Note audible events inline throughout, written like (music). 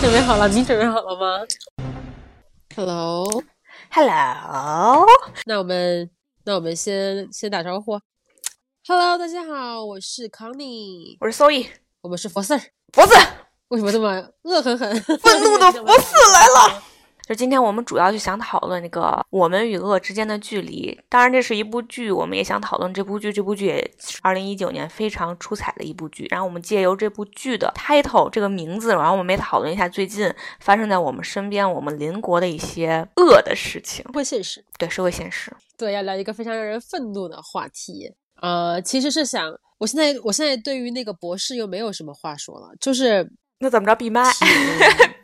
准备好了，你准备好了吗？Hello，Hello。那我们，那我们先先打招呼。Hello，大家好，我是 Connie，我是 Soy，我们是佛四儿。佛四，为什么这么恶狠狠？愤怒的佛四来了。就今天我们主要就想讨论那个我们与恶之间的距离。当然，这是一部剧，我们也想讨论这部剧。这部剧也是二零一九年非常出彩的一部剧。然后我们借由这部剧的 title 这个名字，然后我们也讨论一下最近发生在我们身边、我们邻国的一些恶的事情。社会现实，对社会现实，对，要聊一个非常让人愤怒的话题。呃，其实是想，我现在我现在对于那个博士又没有什么话说了，就是那怎么着闭麦？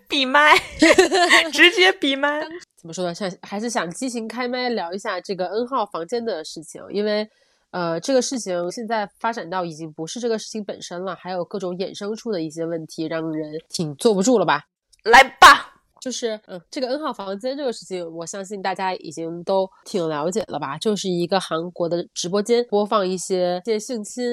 闭麦，(laughs) 直接闭麦。怎么说呢？想还是想激情开麦聊一下这个 N 号房间的事情，因为呃，这个事情现在发展到已经不是这个事情本身了，还有各种衍生出的一些问题，让人挺坐不住了吧？来吧，就是嗯，这个 N 号房间这个事情，我相信大家已经都挺了解了吧？就是一个韩国的直播间播放一些一些性侵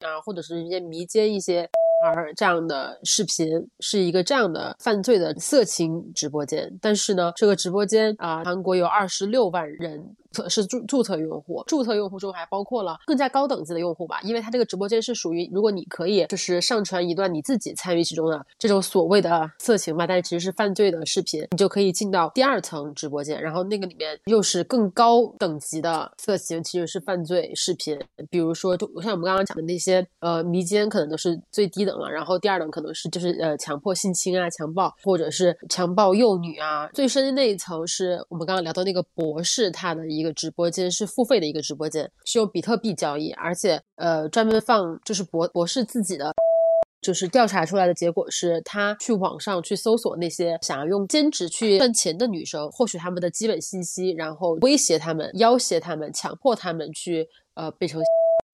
啊，或者是一些迷奸一些。而这样的视频是一个这样的犯罪的色情直播间，但是呢，这个直播间啊，韩国有二十六万人。是注注册用户，注册用户中还包括了更加高等级的用户吧，因为它这个直播间是属于，如果你可以就是上传一段你自己参与其中的这种所谓的色情吧，但是其实是犯罪的视频，你就可以进到第二层直播间，然后那个里面又是更高等级的色情，其实是犯罪视频，比如说就像我们刚刚讲的那些呃迷奸，可能都是最低等了，然后第二等可能是就是呃强迫性侵啊、强暴或者是强暴幼女啊，最深的那一层是我们刚刚聊到那个博士他的一个。直播间是付费的一个直播间，是用比特币交易，而且呃专门放就是博博士自己的，就是调查出来的结果是，他去网上去搜索那些想要用兼职去赚钱的女生，获取他们的基本信息，然后威胁他们、要挟他们、强迫他们去呃变成，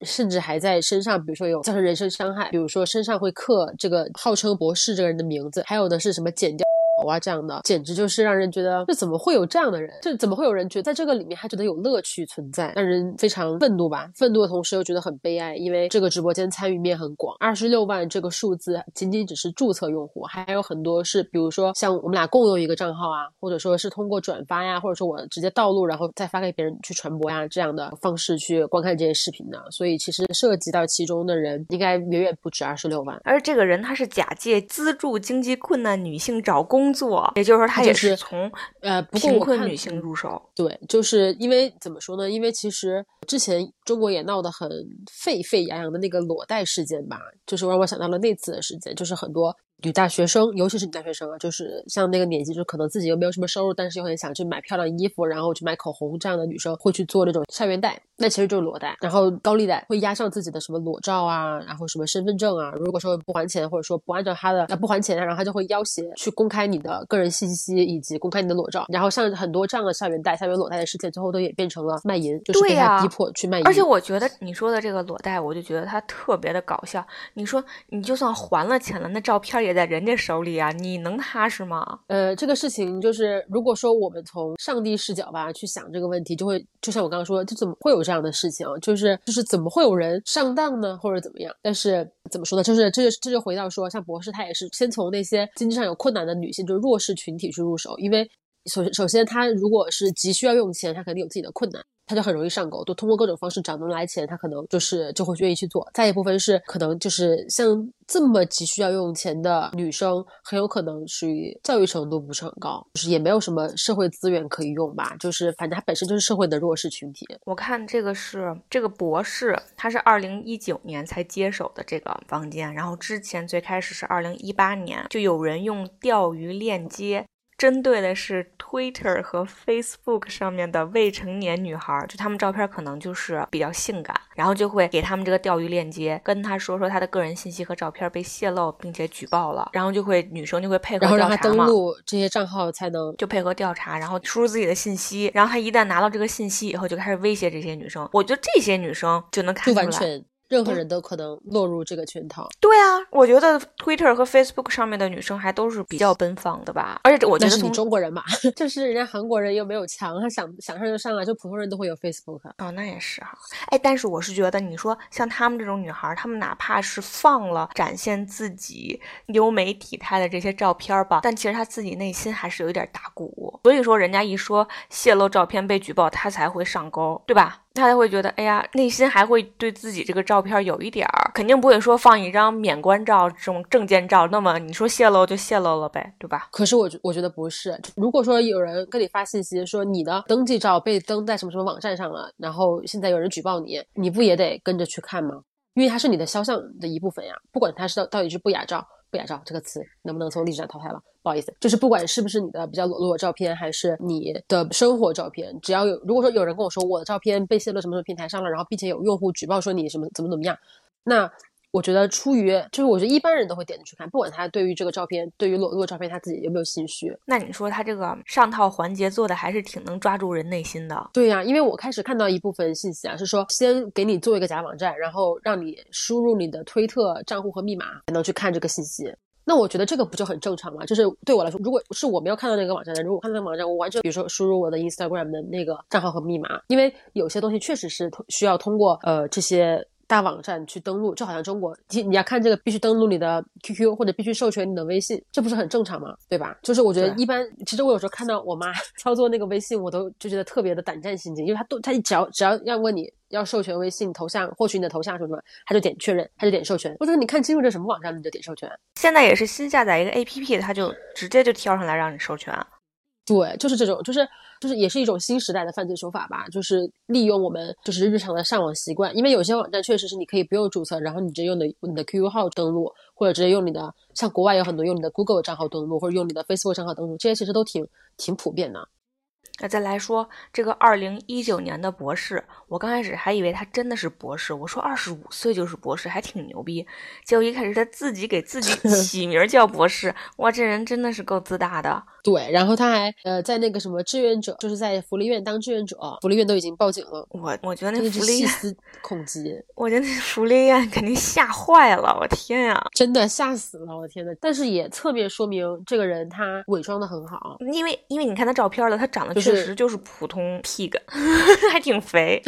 甚至还在身上，比如说有造成人身伤害，比如说身上会刻这个号称博士这个人的名字，还有的是什么剪掉。啊，这样的简直就是让人觉得，这怎么会有这样的人？这怎么会有人觉得在这个里面还觉得有乐趣存在？让人非常愤怒吧？愤怒的同时又觉得很悲哀，因为这个直播间参与面很广，二十六万这个数字仅仅只是注册用户，还有很多是，比如说像我们俩共用一个账号啊，或者说是通过转发呀，或者说我直接盗录然后再发给别人去传播呀这样的方式去观看这些视频的。所以其实涉及到其中的人应该远远不止二十六万。而这个人他是假借资助经济困难女性找工作，也就是说。他也是从呃贫困女性入手，对，就是因为怎么说呢？因为其实之前中国也闹得很沸沸扬扬的那个裸贷事件吧，就是让我想到了那次的事件，就是很多。女大学生，尤其是女大学生啊，就是像那个年纪，就可能自己又没有什么收入，但是又很想去买漂亮衣服，然后去买口红这样的女生，会去做那种校园贷，那其实就是裸贷，然后高利贷会压上自己的什么裸照啊，然后什么身份证啊，如果说不还钱，或者说不按照他的啊不还钱，然后他就会要挟去公开你的个人信息以及公开你的裸照，然后像很多这样的校园贷、校园裸贷的事件，最后都也变成了卖淫，就是被他逼迫去卖淫。而且我觉得你说的这个裸贷，我就觉得他特别的搞笑。你说你就算还了钱了，那照片也在人家手里。啊，你能踏实吗？呃，这个事情就是，如果说我们从上帝视角吧去想这个问题，就会就像我刚刚说，就怎么会有这样的事情？就是就是怎么会有人上当呢，或者怎么样？但是怎么说呢？就是这就这就回到说，像博士他也是先从那些经济上有困难的女性，就是弱势群体去入手，因为首首先他如果是急需要用钱，他肯定有自己的困难。他就很容易上钩，都通过各种方式找能来钱，他可能就是就会愿意去做。再一部分是可能就是像这么急需要用钱的女生，很有可能属于教育程度不是很高，就是也没有什么社会资源可以用吧。就是反正他本身就是社会的弱势群体。我看这个是这个博士，他是二零一九年才接手的这个房间，然后之前最开始是二零一八年就有人用钓鱼链接。针对的是 Twitter 和 Facebook 上面的未成年女孩，就她们照片可能就是比较性感，然后就会给他们这个钓鱼链接，跟他说说他的个人信息和照片被泄露，并且举报了，然后就会女生就会配合调查嘛，然后让他登录这些账号才能就配合调查，然后输入自己的信息，然后他一旦拿到这个信息以后，就开始威胁这些女生。我觉得这些女生就能看出来。任何人都可能落入这个圈套。对啊，我觉得 Twitter 和 Facebook 上面的女生还都是比较奔放的吧。而且我觉得是你中国人嘛，(laughs) 就是人家韩国人又没有墙，他想想上就上啊，就普通人都会有 Facebook。哦，那也是哈。哎，但是我是觉得，你说像他们这种女孩，她们哪怕是放了展现自己优美体态的这些照片吧，但其实她自己内心还是有一点打鼓。所以说，人家一说泄露照片被举报，她才会上钩，对吧？他才会觉得，哎呀，内心还会对自己这个照片有一点儿，肯定不会说放一张免冠照这种证件照，那么你说泄露就泄露了呗，对吧？可是我觉我觉得不是，如果说有人跟你发信息说你的登记照被登在什么什么网站上了，然后现在有人举报你，你不也得跟着去看吗？因为它是你的肖像的一部分呀，不管它是到到底是不雅照。不雅照这个词能不能从历史上淘汰了？不好意思，就是不管是不是你的比较裸露的照片，还是你的生活照片，只要有如果说有人跟我说我的照片被泄露什么什么平台上了，然后并且有用户举报说你什么怎么怎么样，那。我觉得出于就是，我觉得一般人都会点进去看，不管他对于这个照片，对于裸露的照片，他自己有没有心虚。那你说他这个上套环节做的还是挺能抓住人内心的。对呀，因为我开始看到一部分信息啊，是说先给你做一个假网站，然后让你输入你的推特账户和密码才能去看这个信息。那我觉得这个不就很正常吗？就是对我来说，如果是我没有看到那个网站的，如果看到那个网站，我完全比如说输入我的 Instagram 的那个账号和密码，因为有些东西确实是需要通过呃这些。大网站去登录，就好像中国，你你要看这个必须登录你的 QQ 或者必须授权你的微信，这不是很正常吗？对吧？就是我觉得一般，其实我有时候看到我妈 (laughs) 操作那个微信，我都就觉得特别的胆战心惊，因为她都她只要只要要问你要授权微信头像，获取你的头像什么什么，她就点确认，她就点授权。我说你看清楚这什么网站，你就点授权。现在也是新下载一个 APP，它就直接就跳上来让你授权。对，就是这种，就是就是也是一种新时代的犯罪手法吧，就是利用我们就是日常的上网习惯，因为有些网站确实是你可以不用注册，然后你直接用的你的 QQ 号登录，或者直接用你的，像国外有很多用你的 Google 账号登录，或者用你的 Facebook 账号登录，这些其实都挺挺普遍的。那再来说这个二零一九年的博士，我刚开始还以为他真的是博士，我说二十五岁就是博士，还挺牛逼。结果一开始他自己给自己 (laughs) 起名叫博士，哇，这人真的是够自大的。对，然后他还呃在那个什么志愿者，就是在福利院当志愿者，福利院都已经报警了。我我觉得那福利细思恐极，我觉得那福利院肯定吓坏了，我天呀，真的吓死了，我天呐。但是也侧面说明这个人他伪装的很好，因为因为你看他照片了，他长得确实就是普通 pig，(laughs) 还挺肥，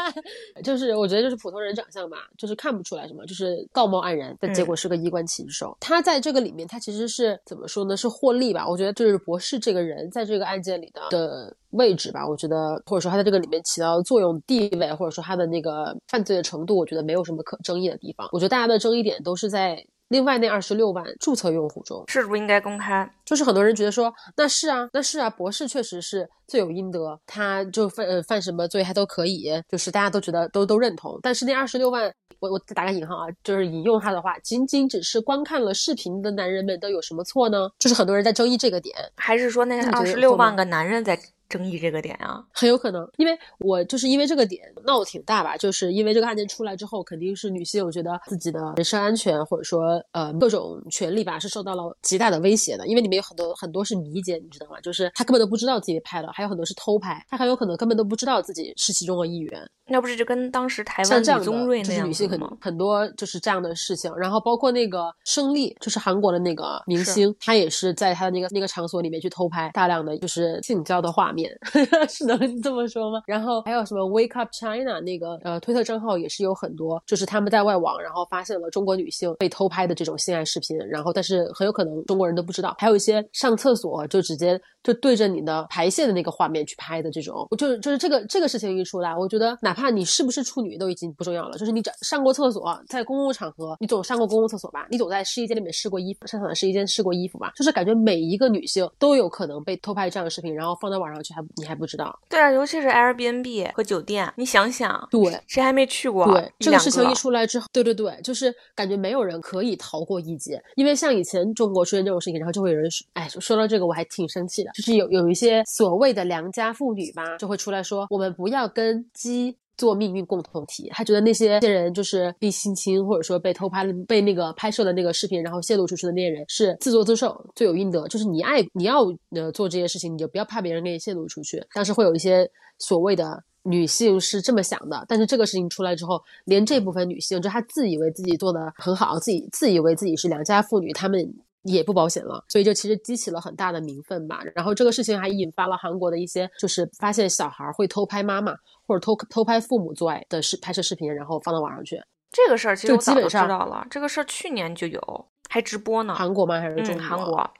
(laughs) 就是我觉得就是普通人长相吧，就是看不出来什么，就是道貌岸然，但结果是个衣冠禽兽。他在这个里面，他其实是怎么说呢？是获利吧？我觉得就是。博士这个人在这个案件里的的位置吧，我觉得或者说他在这个里面起到的作用地位，或者说他的那个犯罪的程度，我觉得没有什么可争议的地方。我觉得大家的争议点都是在。另外那二十六万注册用户中，是不是应该公开？就是很多人觉得说，那是啊，那是啊，博士确实是罪有应得，他就犯呃犯什么罪他都可以，就是大家都觉得都都认同。但是那二十六万，我我再打个引号啊，就是引用他的话，仅仅只是观看了视频的男人们都有什么错呢？就是很多人在争议这个点，还是说那二十六万个男人在？争议这个点啊，很有可能，因为我就是因为这个点闹挺大吧，就是因为这个案件出来之后，肯定是女性我觉得自己的人身安全或者说呃各种权利吧是受到了极大的威胁的，因为里面有很多很多是迷奸，你知道吗？就是他根本都不知道自己拍了，还有很多是偷拍，他很有可能根本都不知道自己是其中的一员。那不是就跟当时台湾李宗瑞那样女性很很多就是这样的事情，然后包括那个胜利，就是韩国的那个明星，他也是在他的那个那个场所里面去偷拍大量的就是性交的画面，(laughs) 是能这么说吗？然后还有什么 Wake Up China 那个呃推特账号也是有很多，就是他们在外网，然后发现了中国女性被偷拍的这种性爱视频，然后但是很有可能中国人都不知道，还有一些上厕所就直接。就对着你的排泄的那个画面去拍的这种，就是就是这个这个事情一出来，我觉得哪怕你是不是处女都已经不重要了。就是你上上过厕所，在公共场合，你总上过公共厕所吧？你总在试衣间里面试过衣服，上场的试衣间试过衣服吧？就是感觉每一个女性都有可能被偷拍这样的视频，然后放到网上去，还你还不知道？对啊，尤其是 Airbnb 和酒店，你想想，对，谁还没去过？对，这个事情一出来之后，对对对，就是感觉没有人可以逃过一劫，因为像以前中国出现这种事情，然后就会有人说，哎，说到这个我还挺生气的，就是有有一些。所谓的良家妇女吧，就会出来说，我们不要跟鸡做命运共同体。他觉得那些人就是被性侵，或者说被偷拍、被那个拍摄的那个视频，然后泄露出去的那些人是自作自受，罪有应得。就是你爱你要呃做这些事情，你就不要怕别人给你泄露出去。但是会有一些所谓的女性是这么想的，但是这个事情出来之后，连这部分女性就她自以为自己做的很好，自己自以为自己是良家妇女，她们也不保险了，所以就其实激起了很大的民愤吧。然后这个事情还引发了韩国的一些，就是发现小孩会偷拍妈妈或者偷偷拍父母做爱的视拍摄视频，然后放到网上去。这个事儿其实我早就知就基本上道了，这个事儿去年就有，还直播呢。韩国吗？还是中嗯，国？韩国，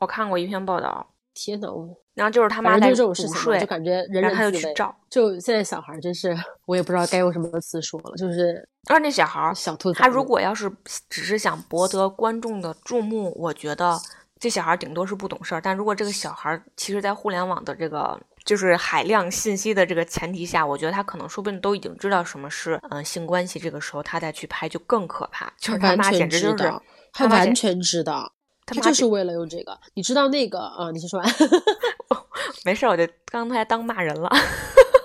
我看过一篇报道，天呐，我然后就是他妈在午睡就，感觉人人自危。就去照，就现在小孩真是，我也不知道该用什么词说了，就是而那小孩儿小兔崽子。他如果要是只是想博得观众的注目，我觉得这小孩儿顶多是不懂事儿。但如果这个小孩儿其实在互联网的这个就是海量信息的这个前提下，我觉得他可能说不定都已经知道什么是嗯、呃性关系。这个时候他再去拍就更可怕，就是他妈简直就是知道，他完全知道，他就是为了用这个。你知道那个啊、你先说完。(laughs) 没事儿，我就刚才当骂人了。(laughs)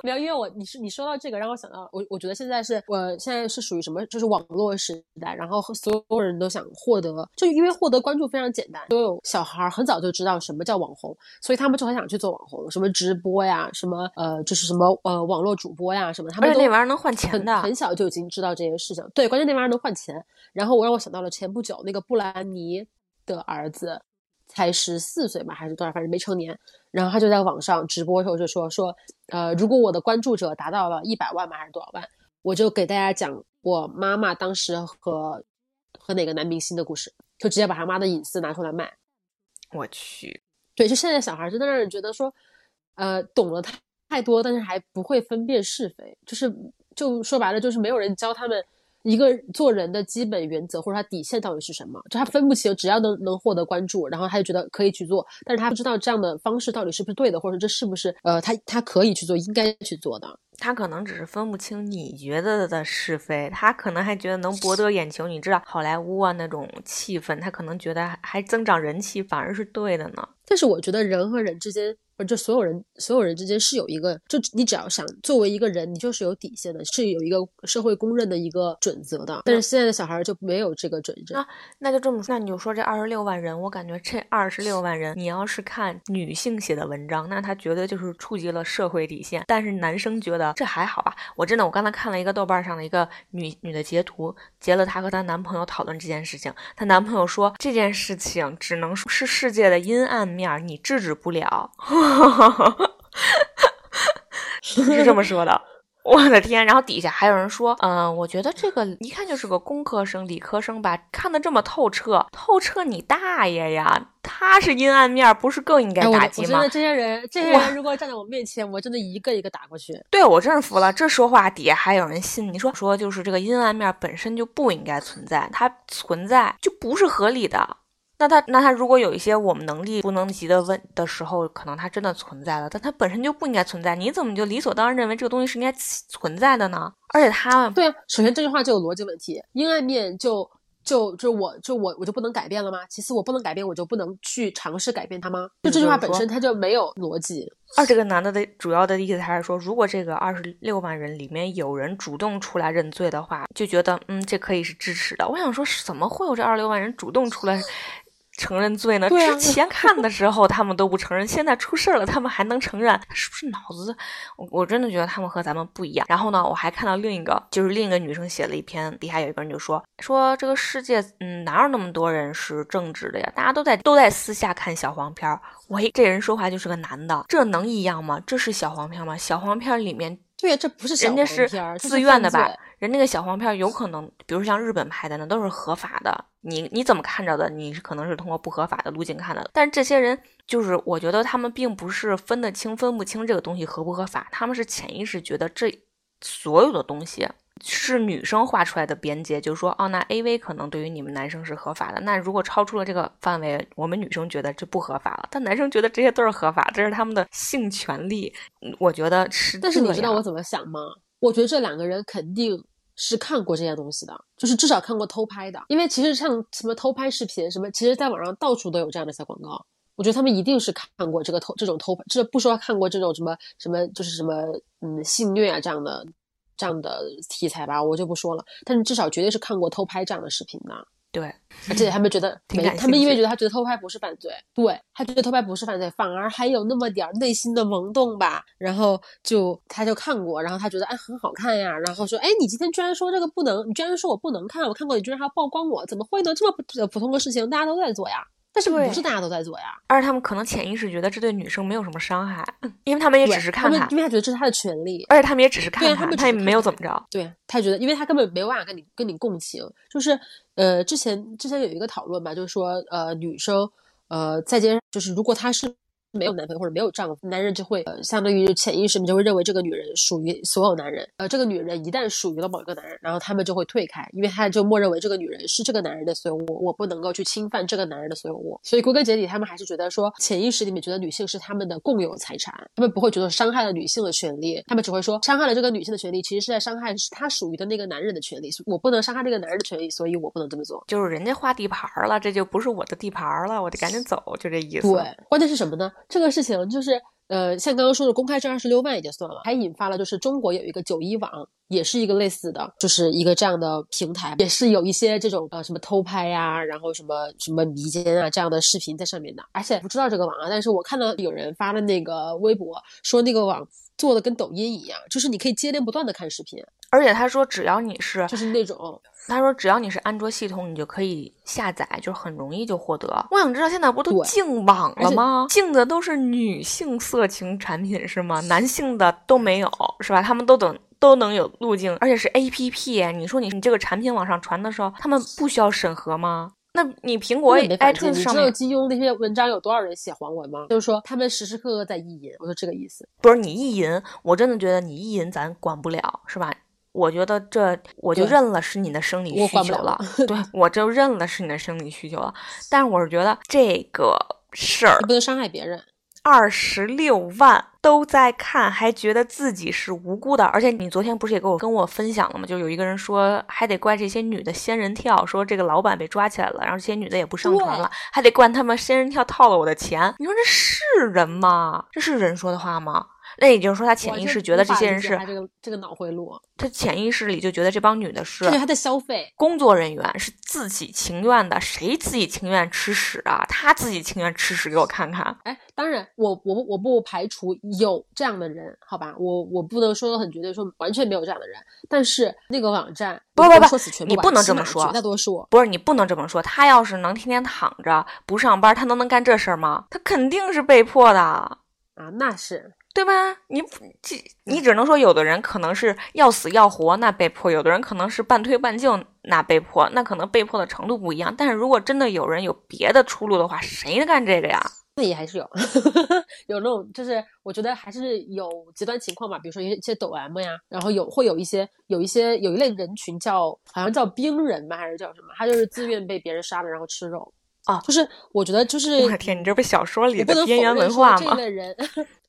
没有，因为我你是你说到这个，让我想到我我觉得现在是我现在是属于什么，就是网络时代，然后所有人都想获得，就因为获得关注非常简单，都有小孩儿很早就知道什么叫网红，所以他们就很想去做网红，什么直播呀，什么呃就是什么呃网络主播呀什么，他们都那玩意儿能换钱的很小就已经知道这些事情。对，关键那玩意儿能换钱。然后我让我想到了前不久那个布兰妮的儿子，才十四岁嘛，还是多少，反正没成年。然后他就在网上直播的时候就说说，呃，如果我的关注者达到了一百万嘛，还是多少万，我就给大家讲我妈妈当时和和哪个男明星的故事，就直接把他妈的隐私拿出来卖。我去，对，就现在小孩真的让人觉得说，呃，懂了太太多，但是还不会分辨是非，就是就说白了，就是没有人教他们一个做人的基本原则或者他底线到底是什么，就他分不清，只要能能获得关注，然后他就觉得可以去做，但是他不知道这样的方式到底是不是对的，或者这是不是呃他他可以去做，应该去做的。他可能只是分不清你觉得的是非，他可能还觉得能博得眼球。你知道好莱坞啊那种气氛，他可能觉得还还增长人气，反而是对的呢。但是我觉得人和人之间，或者就所有人所有人之间是有一个，就你只要想作为一个人，你就是有底线的，是有一个社会公认的一个准则的。但是现在的小孩就没有这个准则。啊那就这么说，那你就说这二十六万人，我感觉这二十六万人，你要是看女性写的文章，那他绝对就是触及了社会底线。但是男生觉得这还好吧？我真的，我刚才看了一个豆瓣上的一个女女的截图，截了她和她男朋友讨论这件事情。她男朋友说这件事情只能说是世界的阴暗面，你制止不了。(laughs) (laughs) 是这么说的。(laughs) 我的天！然后底下还有人说，嗯、我觉得这个一看就是个工科生、理科生吧，看得这么透彻，透彻你大爷呀！他是阴暗面，不是更应该打击吗？我真的这些人，这些人如果站在我面前，我真的一个一个打过去。对我真是服了，这说话底下还有人信。你说说，就是这个阴暗面本身就不应该存在，它存在就不是合理的。那他那他如果有一些我们能力不能及的问的时候，可能它真的存在了，但它本身就不应该存在。你怎么就理所当然认为这个东西是应该存在的呢？而且它对啊，首先这句话就有逻辑问题，阴暗面就就就我就我我就不能改变了吗？其次我不能改变，我就不能去尝试改变它吗？就这句话本身它就没有逻辑。而这个男的的主要的意思还是说，如果这个二十六万人里面有人主动出来认罪的话，就觉得嗯，这可以是支持的。我想说，怎么会有这二十六万人主动出来承认罪呢？之前看的时候他们都不承认，(laughs) 现在出事儿了他们还能承认，是不是脑子？我我真的觉得他们和咱们不一样。然后呢，我还看到另一个，就是另一个女生写了一篇，底下有一个人就说说这个世界，嗯，哪有那么多人是正直的呀？大家都在都在私下看小黄片儿。喂，这人说话就是个男的，这能一样吗？这是小黄片吗？小黄片里面对呀，这不是小黄人家是自愿的吧？人那个小黄片有可能，比如像日本拍的，那都是合法的。你你怎么看着的？你是可能是通过不合法的路径看的。但是这些人，就是我觉得他们并不是分得清分不清这个东西合不合法，他们是潜意识觉得这所有的东西是女生画出来的边界，就是说，哦，那 A V 可能对于你们男生是合法的，那如果超出了这个范围，我们女生觉得这不合法了，但男生觉得这些都是合法，这是他们的性权利。嗯我觉得是，但是你知道我怎么想吗？我觉得这两个人肯定是看过这些东西的，就是至少看过偷拍的。因为其实像什么偷拍视频什么，其实在网上到处都有这样的小广告。我觉得他们一定是看过这个偷这种偷拍，这不说看过这种什么什么就是什么嗯性虐啊这样的这样的题材吧，我就不说了。但是至少绝对是看过偷拍这样的视频的。对，而且他们觉得 (laughs) 没，他们因为觉得他觉得偷拍不是犯罪，对他觉得偷拍不是犯罪，反而还有那么点儿内心的萌动吧。然后就他就看过，然后他觉得哎很好看呀，然后说哎你今天居然说这个不能，你居然说我不能看，我看过你居然还要曝光我，怎么会呢？这么普普通的事情大家都在做呀，但是不是大家都在做呀？而且他们可能潜意识觉得这对女生没有什么伤害，因为他们也只是看看他们，因为他觉得这是他的权利，而且他们也只是看对啊看，他也没有怎么着。对他觉得，因为他根本没有办法跟你跟你共情，就是呃，之前之前有一个讨论吧，就是说呃，女生呃在街上，就是如果她是没有男朋友或者没有丈夫，男人就会呃相当于潜意识里面就会认为这个女人属于所有男人，呃，这个女人一旦属于了某一个男人，然后他们就会退开，因为他就默认为这个女人是这个男人的所有物，我不能够去侵犯这个男人的所有物，所以归根结底，他们还是觉得说潜意识里面觉得女性是他们的共有财产，他们不会觉得伤害了女性的权利，他们只会说伤害了这个女性的权利，其实是在伤害她属于的那个男人的权利，我不能伤害这个男人的权利，所以我不能这么做。就是人家划地盘儿了，这就不是我的地盘儿了，我得赶紧走，就这意思。对，关键是什么呢？这个事情就是，呃，像刚刚说的公开这二十六万也就算了，还引发了就是中国有一个九一网，也是一个类似的，就是一个这样的平台，也是有一些这种呃什么偷拍呀、然后什么什么迷奸啊这样的视频在上面的。而且不知道这个网啊，但是我看到有人发了那个微博说那个网做的跟抖音一样，就是你可以接连不断的看视频，而且他说，只要你是，就是那种他说只要你是安卓系统，你就可以下载，就是很容易就获得。我想知道现在不都对禁网了吗？禁的都是女性色情产品是吗？男性的都没有是吧？他们都等。都能有路径，而且是 A P P。你说你你这个产品往上传的时候，他们不需要审核吗？那你苹果我也没法见。你知道金庸那些文章有多少人写黄文吗？就是说他们时时刻刻在意淫，我说这个意思。不是你意淫，我真的觉得你意淫咱管不了，是吧？我觉得这我就认了是你的生理需求了，对 (laughs) 我就认了是你的生理需求了。但是我是觉得这个事儿不能伤害别人。二十六万都在看，还觉得自己是无辜的。而且你昨天不是也跟我跟我分享了吗？就有一个人说，还得怪这些女的仙人跳，说这个老板被抓起来了，然后这些女的也不上传了，还得怪他们仙人跳套了我的钱。你说这是人吗？这是人说的话吗？那也就是说，他潜意识觉得这些人是他这个这个脑回路，他潜意识里就觉得这帮女的是这是他的消费。工作人员，是自己情愿的。谁自己情愿吃屎啊？他自己情愿吃屎，给我看看。哎，当然，我我我不排除有这样的人，好吧，我我不能说的很绝对，说完全没有这样的人。但是那个网站，我不不不说死全你不能这么说绝大多数不是你不能这么说，他要是能天天躺着不上班，他能能干这事儿吗？他肯定是被迫的，啊，那是对吧？你这你只能说有的人可能是要死要活，那被迫；有的人可能是半推半就，那被迫。那可能被迫的程度不一样。但是如果真的有人有别的出路的话，谁干这个呀？那也还是有 (laughs) 有那种，就是我觉得还是有极端情况吧，比如说一些一些抖 M 呀，然后有会有一些有一些有一类人群叫好像叫冰人吧，还是叫什么？他就是自愿被别人杀了然后吃肉啊就是我觉得就是我的天，你这不小说里我不能的边缘否认说这一文化吗？类人，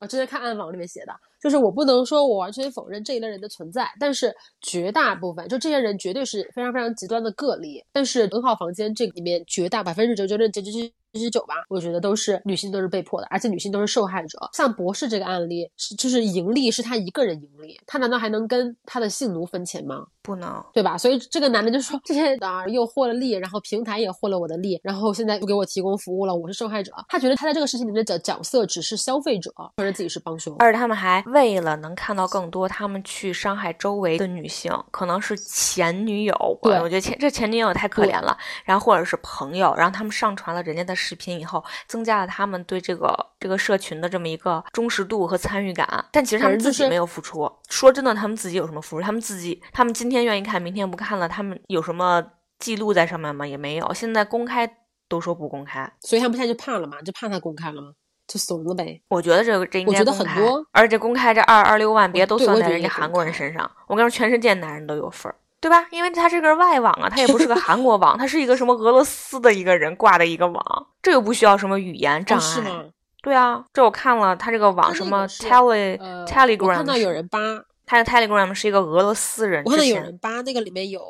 我之前看暗网里面写的，就是我不能说我完全否认这一类人的存在，但是绝大部分就这些人绝对是非常非常极端的个例。但是很好房间这里面绝大百分之九十九点九九九九九吧，我觉得都是女性都是被迫的，而且女性都是受害者。像博士这个案例，是就是盈利是他一个人盈利，他难道还能跟他的性奴分钱吗？不能。对吧？所以这个男的就说这些啊又获了利，然后平台也获了我的利，然后现在又给我提供服务了，我是受害者。他觉得他在这个事情里面的角角色只是消费者，或者自己是帮凶。而且他们还为了能看到更多，他们去伤害周围的女性，可能是前女友，对我觉得前这前女友太可怜了，然后或者是朋友，然后他们上传了人家的视频以后，增加了他们对这个这个社群的这么一个忠实度和参与感，但其实他们自己没有付出。说真的，他们自己有什么付出？他们自己，他们今天愿意看，明天不看了，他们有什么记录在上面吗？也没有。现在公开都说不公开，所以他们现在就怕了嘛，就怕他公开了吗，就怂了呗。我觉得这个这应我觉得该公开很多而且公开这二二六万，别都算在人家韩国人身上。我跟你说，全世界男人都有份儿，对吧？因为它这个外网啊，它也不是个韩国网，它是一个什么俄罗斯的一个人挂的一个网，这又不需要什么语言障哦，是碍。吗？对啊，这我看了，他这个网什么 Tele、Telegram，看到有人扒，他的 Telegram 是一个俄罗斯人，我看到有人扒那个里面有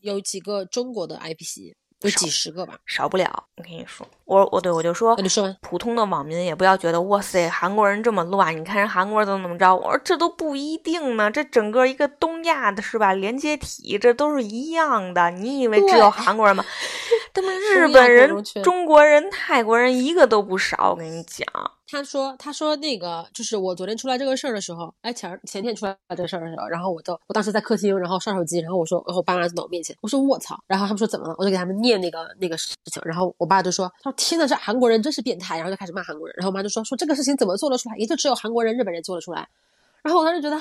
有几个中国的 IP，有几十个吧，少不了。我跟你说，我我对我就说，你说完，普通的网民也不要觉得哇塞，韩国人这么乱，你看人韩国人怎么怎么着。我说这都不一定呢，这整个一个东亚的是吧，连接体这都是一样的。你以为只有韩国人吗？(laughs) 他们日本人、中国人、泰国人一个都不少。我跟你讲。他说：“他说那个就是我昨天出来这个事儿的时候，哎前前天出来这个事儿的时候，然后我就我当时在客厅，然后刷手机，然后我说，然后我爸妈在我面前，我说我操，然后他们说怎么了？我就给他们念那个那个事情，然后我爸就说，他说天呐，这韩国人真是变态，然后就开始骂韩国人，然后我妈就说说这个事情怎么做得出来？也就只有韩国人、日本人做得出来。然后我当时觉得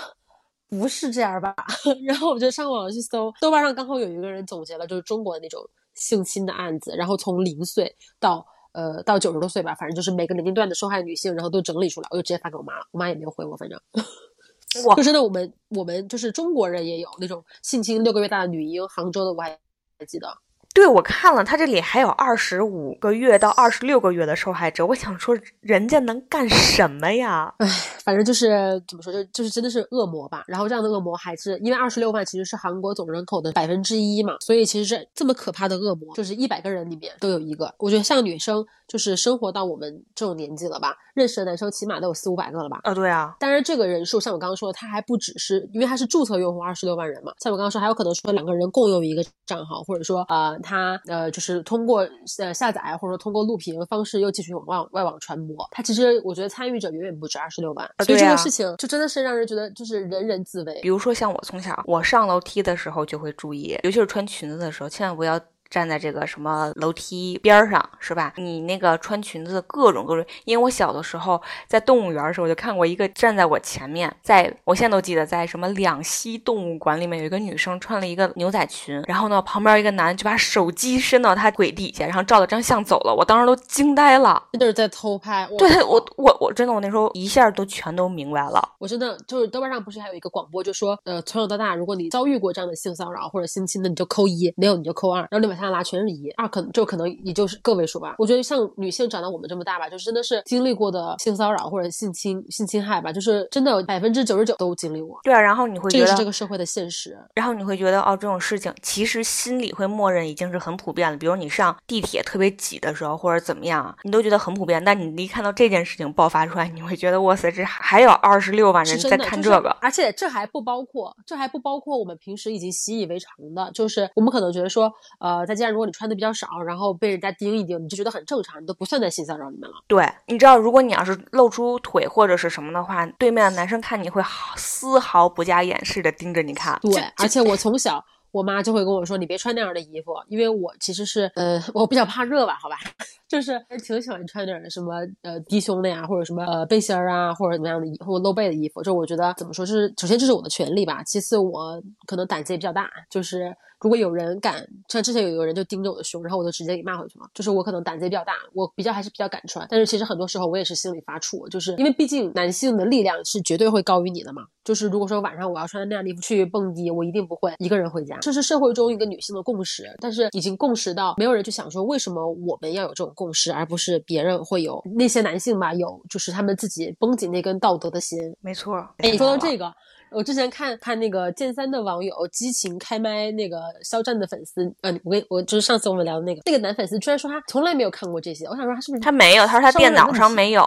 不是这样吧，(laughs) 然后我就上网去搜，豆瓣上刚好有一个人总结了就是中国的那种性侵的案子，然后从零岁到。”呃，到九十多岁吧，反正就是每个年龄段的受害女性，然后都整理出来，我就直接发给我妈了，我妈也没有回我，反正，(laughs) 就真的我们我们就是中国人也有那种性侵六个月大的女婴，杭州的我还还记得。对，我看了，他这里还有二十五个月到二十六个月的受害者。我想说，人家能干什么呀？唉，反正就是怎么说，就就是真的是恶魔吧。然后这样的恶魔还是因为二十六万其实是韩国总人口的百分之一嘛，所以其实这这么可怕的恶魔，就是一百个人里面都有一个。我觉得像女生，就是生活到我们这种年纪了吧，认识的男生起码都有四五百个了吧？啊，对啊。当然，这个人数像我刚刚说的，他还不只是因为他是注册用户二十六万人嘛。像我刚刚说，还有可能说两个人共用一个账号，或者说呃，他呃就。是通过呃下载或者说通过录屏方式又继续往外网传播，它其实我觉得参与者远远不止二十六万，所以这个事情就真的是让人觉得就是人人自危。比如说像我从小我上楼梯的时候就会注意，尤其是穿裙子的时候，千万不要。站在这个什么楼梯边上是吧？你那个穿裙子的各种各种，因为我小的时候在动物园的时候，我就看过一个站在我前面，在我现在都记得，在什么两栖动物馆里面有一个女生穿了一个牛仔裙，然后呢旁边一个男就把手机伸到她腿底下，然后照了张相走了，我当时都惊呆了，那就是在偷拍。对，我我我真的我那时候一下都全都明白了。我真的就是豆瓣上不是还有一个广播，就说呃从小到大，如果你遭遇过这样的性骚扰或者性侵，那你就扣一，没有你就扣二，然后你往下拉全是一。二可能就可能也就是个位数吧。我觉得像女性长到我们这么大吧，就是真的是经历过的性骚扰或者性侵、性侵害吧，就是真的百分之九十九都经历过。对啊，然后你会觉得这是这个社会的现实。然后你会觉得哦，这种事情其实心里会默认已经是很普遍了。比如你上地铁特别挤的时候，或者怎么样，你都觉得很普遍。但你一看到这件事情爆发出来，你会觉得哇塞，这还有二十六万人在看这个，而且这还不包括，这还不包括我们平时已经习以为常的，就是我们可能觉得说，呃，在街上如果你穿的比较少，然后被人家盯一盯，你就觉得很正常，你都不算在性骚扰里面了。对，你知道，如果你要是露出腿或者是什么的话，对面的男生看你会丝毫不加掩饰的盯着你看。对，而且我从小，我妈就会跟我说，你别穿那样的衣服，因为我其实是，呃，我比较怕热吧，好吧，(laughs) 就是挺喜欢穿点什么呃低胸的呀，或者什么呃背心儿啊，或者怎么样的衣，或者露背的衣服。就我觉得怎么说，就是首先这是我的权利吧，其次我可能胆子也比较大，就是。如果有人敢，像之前有一个人就盯着我的胸，然后我就直接给骂回去嘛。就是我可能胆子也比较大，我比较还是比较敢穿。但是其实很多时候我也是心里发怵，就是因为毕竟男性的力量是绝对会高于你的嘛。就是如果说晚上我要穿那样的衣服去蹦迪，我一定不会一个人回家。这是社会中一个女性的共识，但是已经共识到没有人去想说为什么我们要有这种共识，而不是别人会有那些男性吧有就是他们自己绷紧那根道德的心。没错，哎，你说到这个。我之前看看那个剑三的网友激情开麦，那个肖战的粉丝，嗯，我跟我就是上次我们聊的那个那个男粉丝，居然说他从来没有看过这些。我想说他是不是他没有？他说他电脑上没有。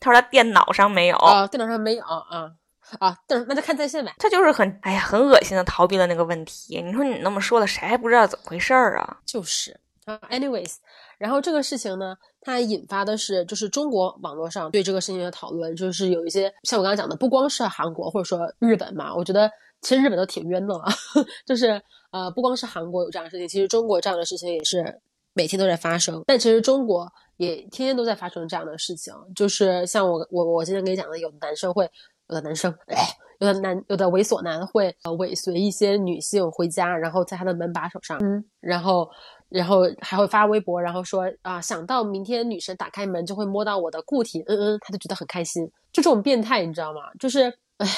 他说他电脑上没有啊，电脑上没有啊啊，那那就看在线呗。他就是很哎呀，很恶心的逃避了那个问题。你说你那么说了，谁还不知道怎么回事儿啊？就是啊，anyways。然后这个事情呢，它引发的是就是中国网络上对这个事情的讨论，就是有一些像我刚刚讲的，不光是韩国或者说日本嘛，我觉得其实日本都挺冤的了，(laughs) 就是呃不光是韩国有这样的事情，其实中国这样的事情也是每天都在发生。但其实中国也天天都在发生这样的事情，就是像我我我今天给你讲的，有的男生会，有的男生，有的男有的猥琐男会呃尾随一些女性回家，然后在他的门把手上，嗯，然后。然后还会发微博，然后说啊，想到明天女神打开门就会摸到我的固体，嗯嗯，他就觉得很开心，就这种变态，你知道吗？就是，唉，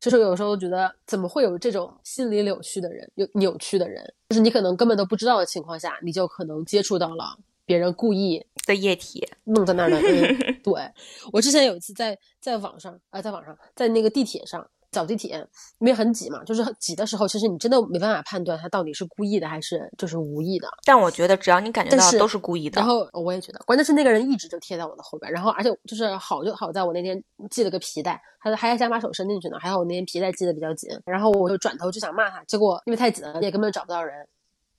就是有时候觉得怎么会有这种心理扭曲的人，有扭曲的人，就是你可能根本都不知道的情况下，你就可能接触到了别人故意的液体弄在那儿的。(laughs) 对我之前有一次在在网上啊，在网上，在那个地铁上。找地铁，因为很挤嘛，就是挤的时候，其实你真的没办法判断他到底是故意的还是就是无意的。但我觉得只要你感觉到都是故意的，然后我也觉得，关键是那个人一直就贴在我的后边，然后而且就是好就好在我那天系了个皮带，他还想把手伸进去呢，还好我那天皮带系的比较紧，然后我就转头就想骂他，结果因为太紧了，也根本找不到人，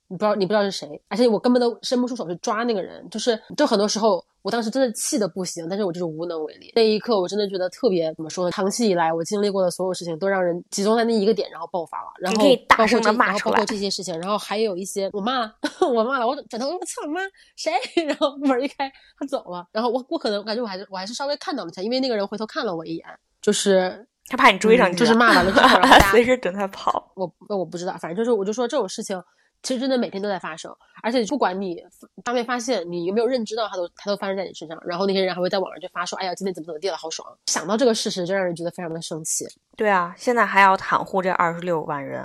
你不知道你不知道是谁，而且我根本都伸不出手去抓那个人，就是就很多时候我当时真的气的不行，但是我就是无能为力。那一刻我真的觉得特别怎么说呢？长期以来我经历过的所有事情都让人集中在那一个点，然后爆发了，然后你可以大包括声地这然后包括骂出来这些事情，然后还有一些我骂了，(laughs) 我骂了，我转头我操你妈谁？(laughs) 然后门一开他走了，然后我我可能感觉我还是我还是稍微看到了一下，因为那个人回头看了我一眼，就是他怕你追上去，嗯就是骂完了之后 (laughs) 随时等他跑。我那我不知道，反正就是我就说这种事情。其实真的每天都在发生，而且不管你当没发现，你有没有认知到它都它都发生在你身上。然后那些人还会在网上去发说：“哎呀，今天怎么怎么地了，好爽！”想到这个事实，就让人觉得非常的生气。对啊，现在还要袒护这二十六万人，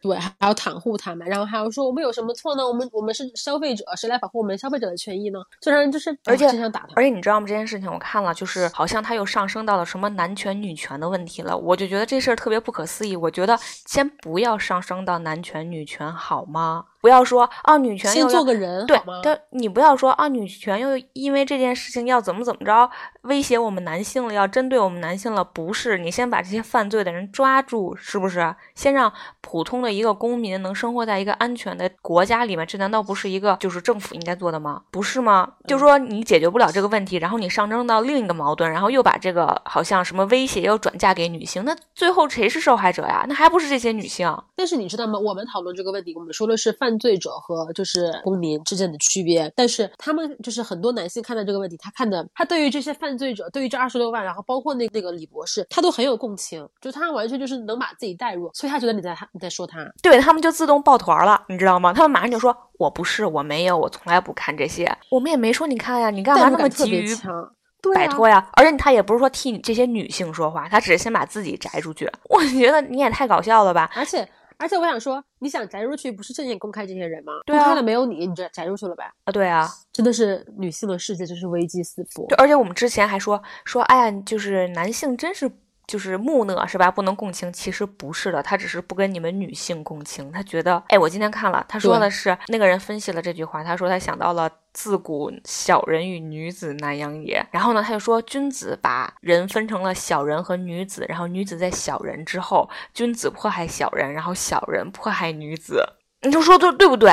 对，还要袒护他们，然后还要说我们有什么错呢？我们我们是消费者，谁来保护我们消费者的权益呢？虽然就是，而且想打他。而且你知道吗？这件事情我看了，就是好像它又上升到了什么男权女权的问题了。我就觉得这事儿特别不可思议。我觉得先不要上升到男权女权好吗？不要说啊，女权要做个人，对但你不要说啊，女权又因为这件事情要怎么怎么着威胁我们男性了，要针对我们男性了，不是？你先把这些犯罪的人抓住，是不是？先让普通的一个公民能生活在一个安全的国家里面，这难道不是一个就是政府应该做的吗？不是吗？就说你解决不了这个问题，然后你上升到另一个矛盾，然后又把这个好像什么威胁又转嫁给女性，那最后谁是受害者呀？那还不是这些女性？但是你知道吗？我们讨论这个问题，我们说的是犯罪者和就是公民之间的区别。但是他们就是很多男性看待这个问题，他看的他对于这些犯罪者，对于这二十六万，然后包括那那个李博士，他都很有共情，就他完全就是能把自己带入，所以他觉得你在他你在说他。对他们就自动抱团了，你知道吗？他们马上就说：“我不是，我没有，我从来不看这些。”我们也没说你看呀，你干嘛那么急于强，对啊摆脱呀？而且他也不是说替这些女性说话，他只是先把自己摘出去。我觉得你也太搞笑了吧！而且而且我想说，你想宅出去，不是正眼公开这些人吗？对啊公开了没有你，你就宅出去了呗。啊，对啊，真的是女性的世界真是危机四伏对。而且我们之前还说说，哎呀，就是男性真是就是木讷是吧？不能共情，其实不是的，他只是不跟你们女性共情，他觉得，哎，我今天看了，他说的是那个人分析了这句话，他说他想到了自古小人与女子难养也，然后呢，他就说君子把人分成了小人和女子，然后女子在小人之后，君子迫害小人，然后小人迫害女子，你就说对对不对？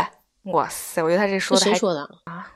哇塞，我觉得他这说的谁说的啊？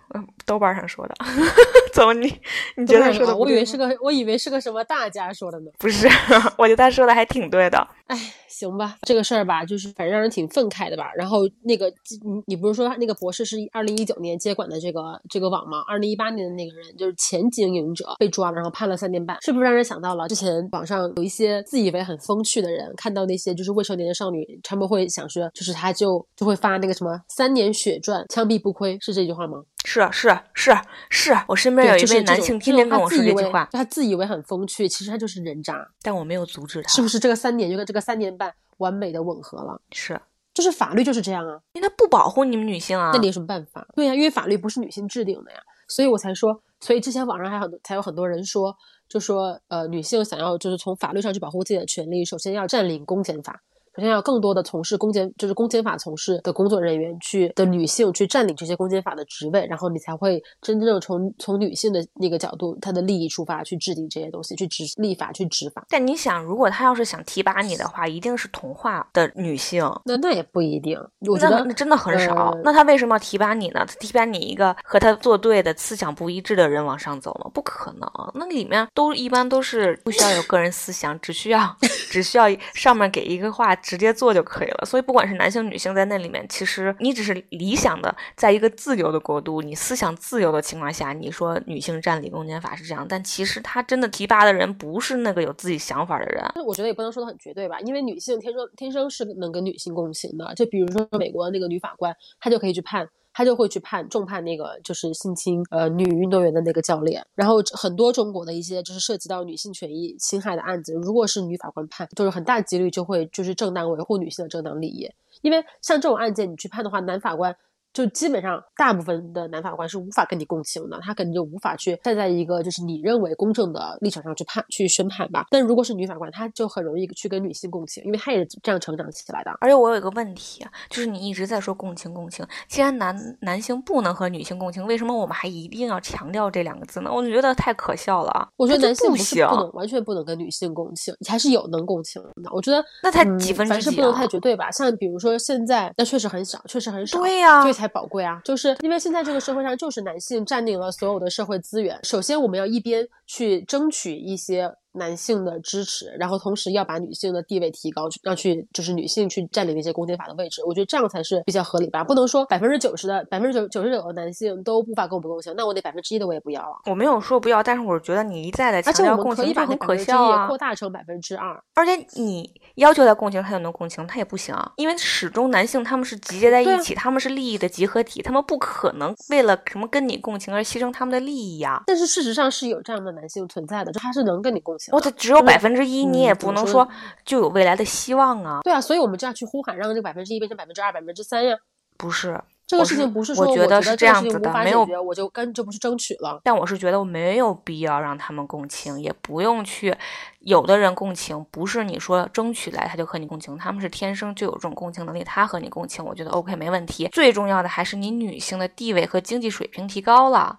豆瓣上说的，(laughs) 怎么你你觉得他说的？我以为是个，我以为是个什么大家说的呢。不是，(laughs) 我觉得他说的还挺对的。哎，行吧，这个事儿吧，就是反正让人挺愤慨的吧。然后那个，你你不是说那个博士是二零一九年接管的这个这个网吗？二零一八年的那个人就是前经营者被抓了，然后判了三年半，是不是让人想到了之前网上有一些自以为很风趣的人，看到那些就是未成年的少女，他们会想说，就是他就就会发那个什么三年血赚，枪毙不亏，是这句话吗？是是是是，我身边有，一位男性天天跟我说这句话，这种他自以为他自以为很风趣，其实他就是人渣，但我没有阻止他。是不是？这个三年就跟这个三年半完美的吻合了。是就是法律就是这样啊，因为他不保护你们女性啊。那你有什么办法？对呀、因为法律不是女性制定的呀，所以我才说，所以之前网上还很多才有很多人说，就说呃，女性想要就是从法律上去保护自己的权利，首先要占领公检法。首先要更多的从事公检，就是公检法从事的工作人员去的女性去占领这些公检法的职位，然后你才会真正从从女性的那个角度，她的利益出发去制定这些东西，去执立法去执法。但你想，如果他要是想提拔你的话，一定是同化的女性。那那也不一定，我觉得那那真的很少。呃那他为什么要提拔你呢？他提拔你一个和他作对的思想不一致的人往上走吗？不可能。那里面都一般都是不需要有个人思想，只需要 (laughs) 只需要上面给一个话直接做就可以了。所以不管是男性女性在那里面，其实你只是理想的，在一个自由的国度，你思想自由的情况下，你说女性占理公检法是这样，但其实他真的提拔的人不是那个有自己想法的人。但是我觉得也不能说的很绝对吧，因为女性天生天生是能跟女性共情的。就比如说美国那个女法官，她就可以去判，他就会去判重判那个就是性侵呃女运动员的那个教练。然后很多中国的一些就是涉及到女性权益侵害的案子，如果是女法官判，就是很大几率就会就是正当维护女性的正当利益。因为像这种案件你去判的话，男法官就基本上大部分的男法官是无法跟你共情的，他肯定就无法去站在一个就是你认为公正的立场上去判去宣判吧。但如果是女法官，她就很容易去跟女性共情，因为她也是这样成长起来的。而且我有一个问题，就是你一直在说共情共情，既然男男性不能和女性共情，为什么我们还一定要强调这两个字呢？我就觉得太可笑了。我觉得男性不是不能完全不能跟女性共情，你还是有能共情的。我觉得那才几分之几，凡事不能太绝对吧。像比如说现在，那确实很少，确实很少。对呀，太宝贵啊，就。是因为现在这个社会上就是男性占领了所有的社会资源。首先，我们要一边去争取一些。男性的支持，然后同时要把女性的地位提高，让去就是女性去占领那些公检法的位置，我觉得这样才是比较合理吧。不能说百分之九十的百分之九九十九的男性都无法跟我们共情，那我得百分之一的我也不要了。我没有说不要，但是我觉得你一再的强调共情，把很可笑啊。扩大成百分之二，而且你要求他共情，他就能共情，他也不行，因为始终男性他们是集结在一起，他们是利益的集合体，他们不可能为了什么跟你共情而牺牲他们的利益呀。但是事实上是有这样的男性存在的，就他是能跟你共情。我的只有百。分之一，你也不能说就有未来的希望啊。对啊，所以我们就要去呼喊，让这个百分之一变成百分之二、百分之三呀。不是这个事情，不是说我觉得是这样子的，没有我就跟就不去争取了。但我是觉得我没有必要让他们共情，也不用去。有的人共情，不是你说争取来他就和你共情，他们是天生就有这种共情能力，他和你共情，我觉得 OK 没问题。最重要的还是你女性的地位和经济水平提高了，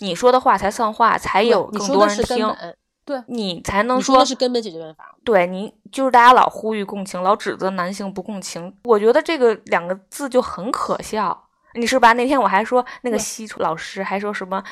你说的话才算话，才有更多人听。对你才能说的是根本解决办法。对你就是大家老呼吁共情，老指责男性不共情，我觉得这个两个字就很可笑。你是吧？那天我还说那个西老师还说什么。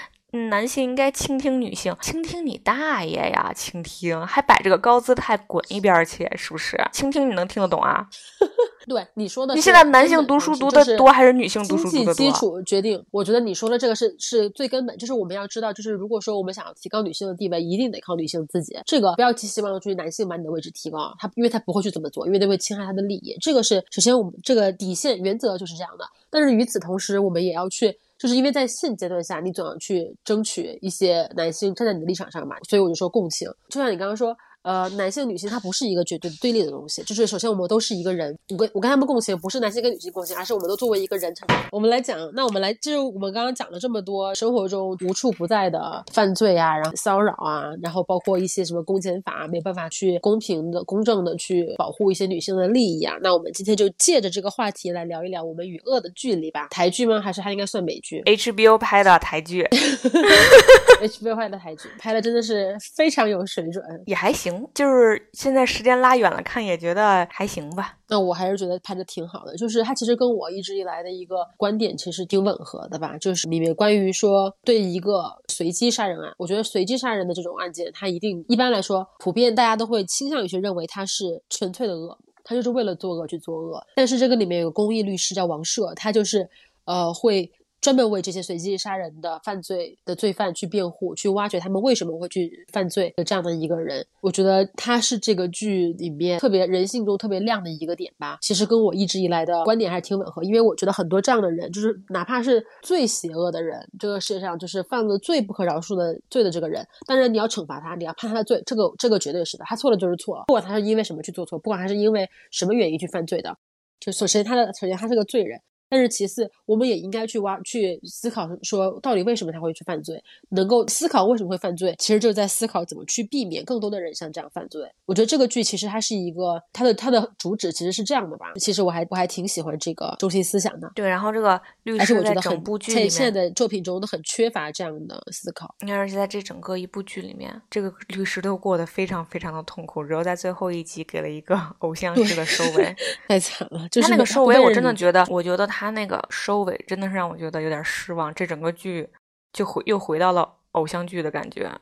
男性应该倾听女性，倾听你大爷呀！倾听还摆这个高姿态，滚一边去，是不是？倾听你能听得懂啊？(laughs) 对你说的，你现在男性读书读的多还是女性读书读的多？基础决定。我觉得你说的这个是是最根本，就是我们要知道，就是如果说我们想要提高女性的地位，一定得靠女性自己。这个不要寄希望于男性把你的位置提高，他因为他不会去这么做，因为那会侵害他的利益。这个是首先我们这个底线原则就是这样的。但是与此同时，我们也要去。就是因为在现阶段下，你总要去争取一些男性站在你的立场上嘛，所以我就说共情。就像你刚刚说。呃，男性、女性它不是一个绝对对立的东西，就是首先我们都是一个人，我跟我跟他们共情，不是男性跟女性共情，而是我们都作为一个人。我们来讲，那我们来就是我们刚刚讲了这么多生活中无处不在的犯罪啊，然后骚扰啊，然后包括一些什么公检法没办法去公平的、公正的去保护一些女性的利益啊。那我们今天就借着这个话题来聊一聊我们与恶的距离吧。台剧吗？还是它应该算美剧？HBO 拍的台剧，(laughs) HBO 拍的台剧，拍的真的是非常有水准，也还行。就是现在时间拉远了看，也觉得还行吧。那我还是觉得拍的挺好的。就是他其实跟我一直以来的一个观点其实挺吻合的吧。就是里面关于说对一个随机杀人案，我觉得随机杀人的这种案件，它一定一般来说普遍大家都会倾向于去认为它是纯粹的恶，他就是为了作恶去作恶。但是这个里面有个公益律师叫王赦，他就是呃会。专门为这些随机杀人的犯罪的罪犯去辩护，去挖掘他们为什么会去犯罪的这样的一个人，我觉得他是这个剧里面特别人性中特别亮的一个点吧。其实跟我一直以来的观点还是挺吻合，因为我觉得很多这样的人，就是哪怕是最邪恶的人，这个世界上就是犯了最不可饶恕的罪的这个人，当然你要惩罚他，你要判他的罪，这个这个绝对是的，他错了就是错了，不管他是因为什么去做错，不管他是因为什么原因去犯罪的，就首先他的首先他是个罪人。但是其次，我们也应该去挖、去思考，说到底为什么他会去犯罪？能够思考为什么会犯罪，其实就是在思考怎么去避免更多的人像这样犯罪。我觉得这个剧其实它是一个，它的它的主旨其实是这样的吧。其实我还我还挺喜欢这个中心思想的。对，然后这个律师在整部剧里面，现在的作品中都很缺乏这样的思考。而且在这整个一部剧里面，这个律师都过得非常非常的痛苦，然后在最后一集给了一个 (laughs) 偶像式的收尾，(laughs) 太惨了。就是那个收尾，我真的觉得，我觉得他他那个收。尾真的是让我觉得有点失望，这整个剧就回又回到了偶像剧的感觉。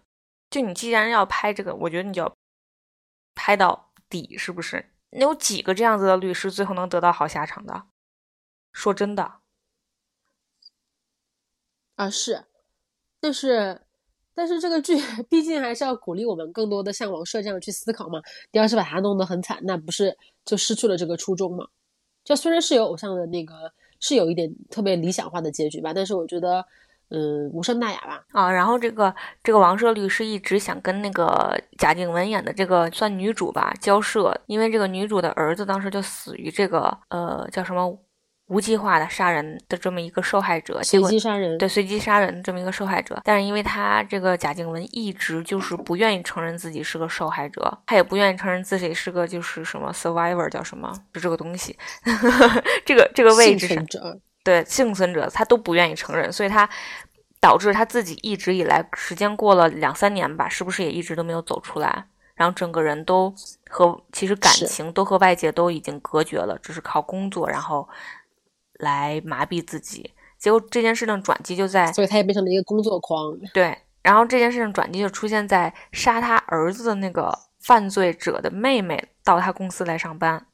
就你既然要拍这个，我觉得你就要拍到底，是不是？你有几个这样子的律师最后能得到好下场的？说真的，啊是，但是但是这个剧毕竟还是要鼓励我们更多的像王社这样去思考嘛。你要是把它弄得很惨，那不是就失去了这个初衷嘛？就虽然是有偶像的那个。是有一点特别理想化的结局吧，但是我觉得，嗯，无伤大雅吧。啊，然后这个这个王赦律师一直想跟那个贾静雯演的这个算女主吧交涉，因为这个女主的儿子当时就死于这个呃叫什么无计划的杀人的这么一个受害者，随机杀人，对随机杀人这么一个受害者。但是因为他这个贾静雯一直就是不愿意承认自己是个受害者，他也不愿意承认自己是个就是什么 survivor 叫什么，就这个东西，(laughs) 这个这个位置上，对幸存者他都不愿意承认，所以他导致他自己一直以来时间过了两三年吧，是不是也一直都没有走出来？然后整个人都和其实感情都和外界都已经隔绝了，只是靠工作，然后。来麻痹自己，结果这件事情转机就在，所以他也变成了一个工作狂。对，然后这件事情转机就出现在杀他儿子的那个犯罪者的妹妹到他公司来上班。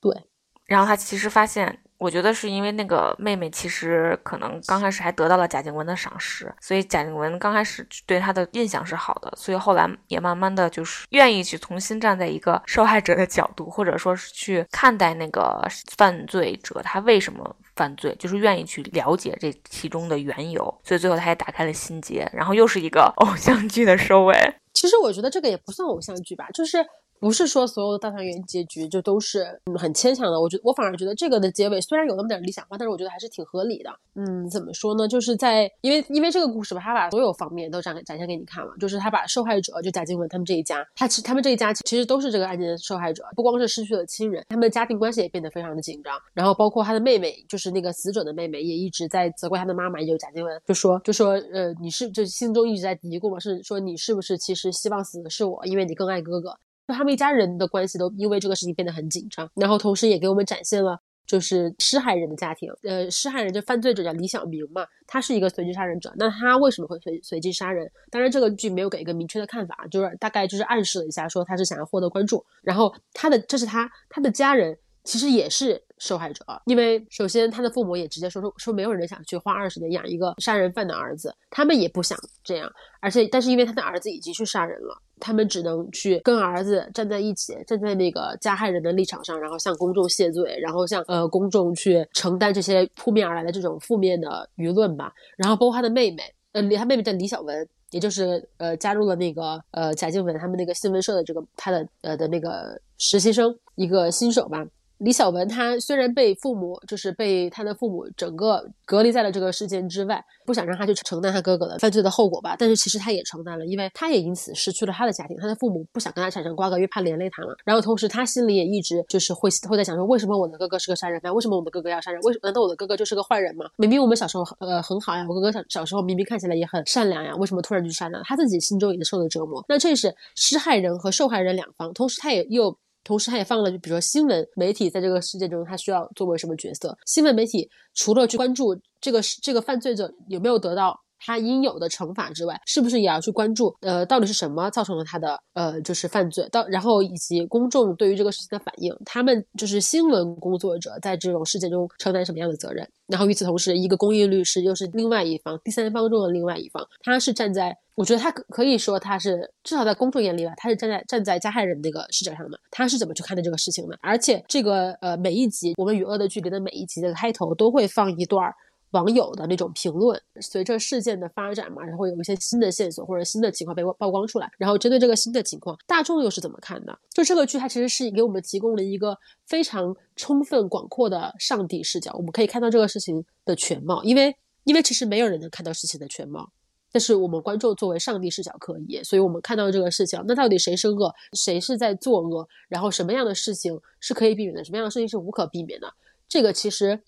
对，然后他其实发现。我觉得是因为那个妹妹其实可能刚开始还得到了贾静雯的赏识，所以贾静雯刚开始对她的印象是好的，所以后来也慢慢的就是愿意去重新站在一个受害者的角度，或者说是去看待那个犯罪者他为什么犯罪，就是愿意去了解这其中的缘由，所以最后他也打开了心结，然后又是一个 (laughs) 偶像剧的收尾。其实我觉得这个也不算偶像剧吧，就是。不是说所有的大团圆结局就都是很牵强的，我觉得我反而觉得这个的结尾虽然有那么点理想化，但是我觉得还是挺合理的。嗯，怎么说呢？就是在因为因为这个故事吧，他把所有方面都展展现给你看了，就是他把受害者就贾静雯他们这一家，他其他们这一家其实都是这个案件的受害者，不光是失去了亲人，他们的家庭关系也变得非常的紧张。然后包括他的妹妹，就是那个死者的妹妹，也一直在责怪他的妈妈，也就贾静雯，就说就说呃，你是就心中一直在嘀咕嘛，是说你是不是其实希望死的是我，因为你更爱哥哥。就他们一家人的关系都因为这个事情变得很紧张，然后同时也给我们展现了就是施害人的家庭。呃，施害人就犯罪者叫李小明嘛，他是一个随机杀人者。那他为什么会随随机杀人？当然这个剧没有给一个明确的看法，就是大概就是暗示了一下，说他是想要获得关注。然后他的这是他他的家人其实也是受害者，因为首先他的父母也直接说说说没有人想去花二十年养一个杀人犯的儿子，他们也不想这样。而且但是因为他的儿子已经去杀人了。他们只能去跟儿子站在一起，站在那个加害人的立场上，然后向公众谢罪，然后向呃公众去承担这些扑面而来的这种负面的舆论吧。然后包括他的妹妹，呃，他妹妹叫李小文，也就是呃加入了那个呃贾静雯他们那个新闻社的这个他的呃的那个实习生，一个新手吧。李小文，他虽然被父母，就是被他的父母整个隔离在了这个事件之外，不想让他去承担他哥哥的犯罪的后果吧，但是其实他也承担了，因为他也因此失去了他的家庭，他的父母不想跟他产生瓜葛，因为怕连累他嘛。然后同时他心里也一直就是会会在想说，为什么我的哥哥是个杀人犯？为什么我的哥哥要杀人？为什么？难道我的哥哥就是个坏人吗？明明我们小时候呃很好呀，我哥哥小小时候明明看起来也很善良呀，为什么突然就杀人？他自己心中也受了折磨。那这是施害人和受害人两方，同时他也又。同时，他也放了，就比如说新闻媒体在这个事件中，他需要作为什么角色？新闻媒体除了去关注这个这个犯罪者有没有得到。他应有的惩罚之外，是不是也要去关注？呃，到底是什么造成了他的呃，就是犯罪？到然后以及公众对于这个事情的反应，他们就是新闻工作者在这种事件中承担什么样的责任？然后与此同时，一个公益律师又是另外一方，第三方中的另外一方，他是站在，我觉得他可可以说他是至少在公众眼里吧，他是站在站在加害人那个视角上的，他是怎么去看待这个事情的？而且这个呃，每一集我们与恶的距离的每一集的开头都会放一段儿。网友的那种评论，随着事件的发展嘛，然后有一些新的线索或者新的情况被曝光出来，然后针对这个新的情况，大众又是怎么看的？就这个剧，它其实是给我们提供了一个非常充分广阔的上帝视角，我们可以看到这个事情的全貌。因为，因为其实没有人能看到事情的全貌，但是我们观众作为上帝视角可以，所以我们看到这个事情，那到底谁是恶，谁是在作恶？然后什么样的事情是可以避免的，什么样的事情是无可避免的？这个其实。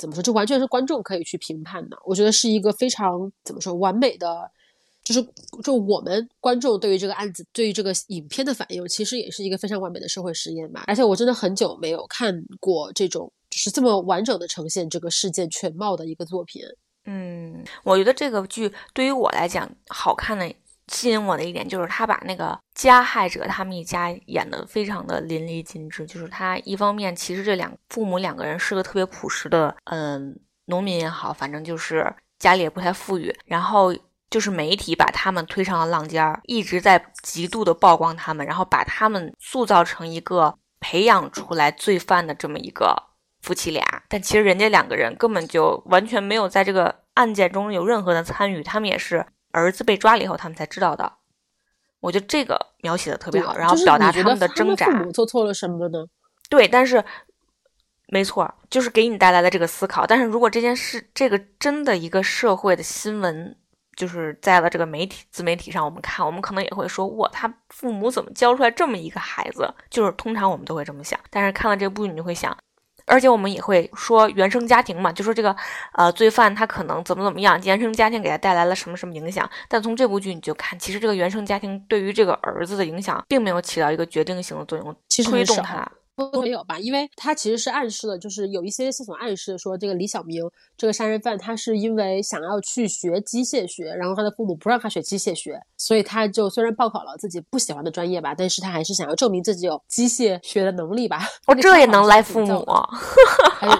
怎么说？这完全是观众可以去评判的。我觉得是一个非常怎么说完美的，就是就我们观众对于这个案子、对于这个影片的反应，其实也是一个非常完美的社会实验吧。而且我真的很久没有看过这种就是这么完整的呈现这个事件全貌的一个作品。嗯，我觉得这个剧对于我来讲好看的。吸引我的一点就是他把那个加害者他们一家演得非常的淋漓尽致。就是他一方面，其实这两父母两个人是个特别朴实的，嗯，农民也好，反正就是家里也不太富裕。然后就是媒体把他们推上了浪尖儿，一直在极度的曝光他们，然后把他们塑造成一个培养出来罪犯的这么一个夫妻俩。但其实人家两个人根本就完全没有在这个案件中有任何的参与，他们也是。儿子被抓了以后，他们才知道的。我觉得这个描写的特别好，然后表达就是你觉们的挣扎。父母做错了什么呢？对，但是没错，就是给你带来的这个思考。但是如果这件事，这个真的一个社会的新闻，就是在了这个媒体自媒体上，我们看，我们可能也会说，哇，他父母怎么教出来这么一个孩子？就是通常我们都会这么想。但是看了这部剧，你就会想。而且我们也会说原生家庭嘛，就说这个呃罪犯他可能怎么怎么样，原生家庭给他带来了什么什么影响。但从这部剧你就看，其实这个原生家庭对于这个儿子的影响，并没有起到一个决定性的作用，其实推动他。不没有吧，因为他其实是暗示了，就是有一些线索暗示说，这个李小明这个杀人犯，他是因为想要去学机械学，然后他的父母不让他学机械学，所以他就虽然报考了自己不喜欢的专业吧，但是他还是想要证明自己有机械学的能力吧。(laughs) (laughs) 我这也能赖赖父母？还有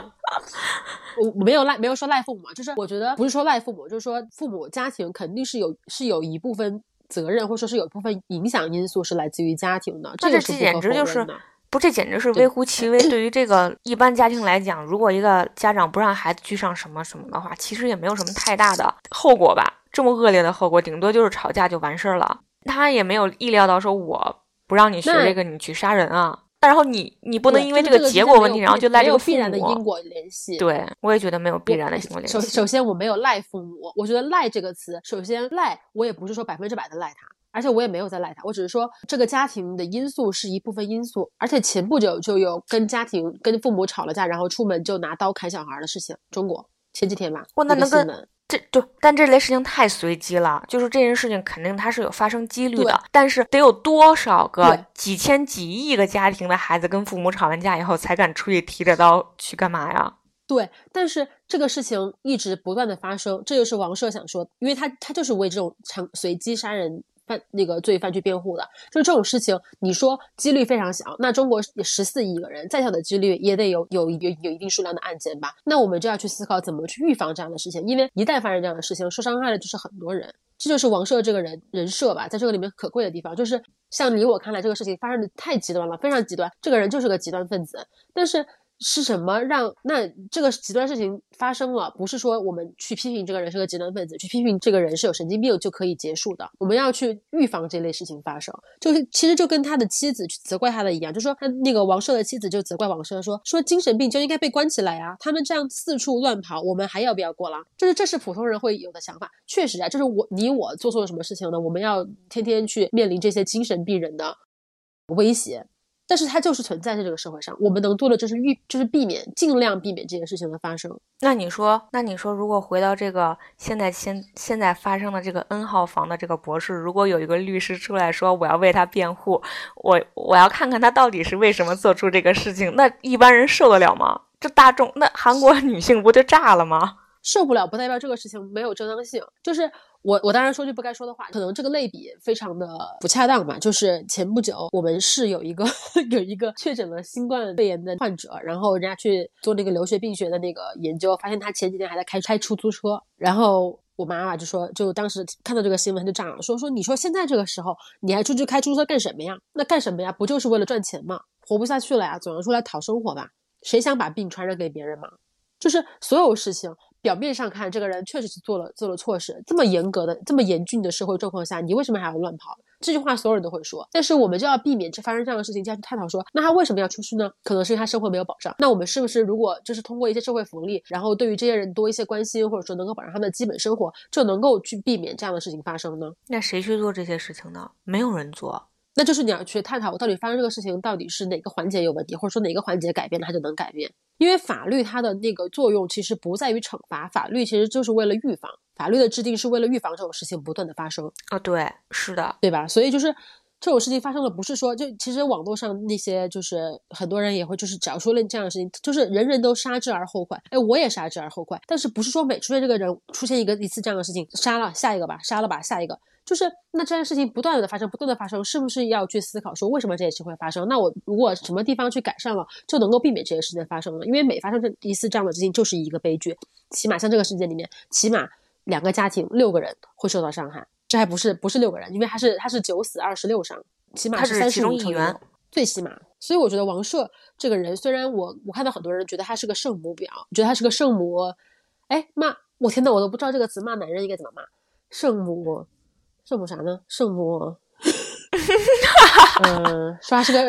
我我没有赖，没有说赖父母嘛，就是我觉得不是说赖父母，就是说父母家庭肯定是有是有一部分责任，或者说是有一部分影响因素是来自于家庭的，这个是简直就是。不，这简直是微乎其微。(clears throat) 对于这个一般家庭来讲，如果一个家长不让孩子去上什么什么的话，其实也没有什么太大的后果吧。这么恶劣的后果，顶多就是吵架就完事儿了。他也没有意料到说我不让你学这个，你去杀人啊。然后你你不能因为这个结果问题，然后就赖这个父必然的因。果联系。对，我也觉得没有必然的因果联系首系。首先，我没有赖父母，我觉得“赖”这个词，首先赖，我也不是说百分之百的赖他，而且我也没有在赖他，我只是说这个家庭的因素是一部分因素，而且前不久就有跟家庭跟父母吵了架，然后出门就拿刀砍小孩的事情，中国前几天吧，那能跟这就，但这类事情太随机了，就是这件事情肯定它是有发生几率的，但是得有多少个几千几亿个家庭的孩子跟父母吵完架以后才敢出去提着刀去干嘛呀？对，但是这个事情一直不断的发生，这就是王赦想说，因为他他就是为这种常随机杀人犯那个罪犯去辩护的，就是这种事情，你说几率非常小，那中国十四亿个人，再小的几率也得有有有有一定数量的案件吧，那我们就要去思考怎么去预防这样的事情，因为一旦发生这样的事情，受伤害的就是很多人。这就是王赦这个人人设吧，在这个里面可贵的地方，就是像你我看来，这个事情发生的太极端了，非常极端，这个人就是个极端分子，但是是什么让那这个极端事情发生了？不是说我们去批评这个人是个极端分子，去批评这个人是有神经病就可以结束的。我们要去预防这类事情发生，就是其实就跟他的妻子去责怪他的一样，就说他那个王赦的妻子就责怪王赦说说精神病就应该被关起来啊，他们这样四处乱跑，我们还要不要过了？就是这是普通人会有的想法。确实啊，就是我你我做错了什么事情呢？我们要天天去面临这些精神病人的威胁。但是它就是存在在这个社会上，我们能做的就是预，就是避免，尽量避免这件事情的发生。那你说，那你说，如果回到这个现在现现在发生的这个 N 号房的这个博士，如果有一个律师出来说我要为他辩护，我我要看看他到底是为什么做出这个事情，那一般人受得了吗？这大众，那韩国女性不就炸了吗？受不了不代表这个事情没有正当性，就是我我当然说句不该说的话，可能这个类比非常的不恰当吧。就是前不久我们市有一个 (laughs) 有一个确诊了新冠肺炎的患者，然后人家去做那个流血病学的那个研究，发现他前几天还在开开出租车，然后我妈妈就说，就当时看到这个新闻就炸了，说说你说现在这个时候你还出去开出租车干什么呀？那干什么呀？不就是为了赚钱吗？活不下去了呀，总要出来讨生活吧？谁想把病传染给别人嘛？就是所有事情。表面上看，这个人确实是做了做了错事。这么严格的、这么严峻的社会状况下，你为什么还要乱跑？这句话所有人都会说，但是我们就要避免这发生这样的事情，就要去探讨说，那他为什么要出去呢？可能是因为他生活没有保障。那我们是不是如果就是通过一些社会福利，然后对于这些人多一些关心，或者说能够保障他们的基本生活，就能够去避免这样的事情发生呢？那谁去做这些事情呢？没有人做。那就是你要去探讨，我到底发生这个事情到底是哪个环节有问题，或者说哪个环节改变了它就能改变。因为法律它的那个作用其实不在于惩罚，法律其实就是为了预防，法律的制定是为了预防这种事情不断的发生啊。对，是的，对吧？所以就是这种事情发生了，不是说就其实网络上那些就是很多人也会就是只要说了这样的事情，就是人人都杀之而后快，哎，我也杀之而后快，但是不是说每出现这个人出现一个一次这样的事情，杀了下一个吧，杀了吧下一个。就是那这件事情不断的发生，不断的发生，是不是要去思考说为什么这件事会发生？那我如果什么地方去改善了，就能够避免这些事情发生了？因为每发生这一次这样的事情就是一个悲剧，起码像这个事件里面，起码两个家庭六个人会受到伤害，这还不是不是六个人，因为他是他是九死二十六伤，起码是三十五成员，最起码。所以我觉得王朔这个人，虽然我我看到很多人觉得他是个圣母婊，觉得他是个圣母，哎骂我天呐，我都不知道这个词骂男人应该怎么骂，圣母。圣母啥呢？圣母，(laughs) 嗯，说他是个，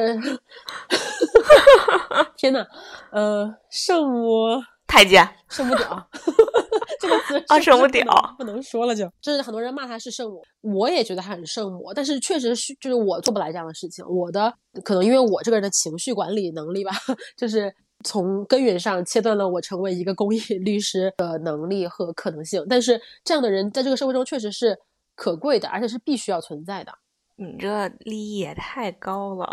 (laughs) 天呐，呃，圣母太监，圣母屌，(laughs) 这个词啊圣母屌不能说了就，就是很多人骂他是圣母，我也觉得他很圣母，但是确实是就是我做不来这样的事情，我的可能因为我这个人的情绪管理能力吧，就是。从根源上切断了我成为一个公益律师的能力和可能性，但是这样的人在这个社会中确实是可贵的，而且是必须要存在的。你这利益也太高了，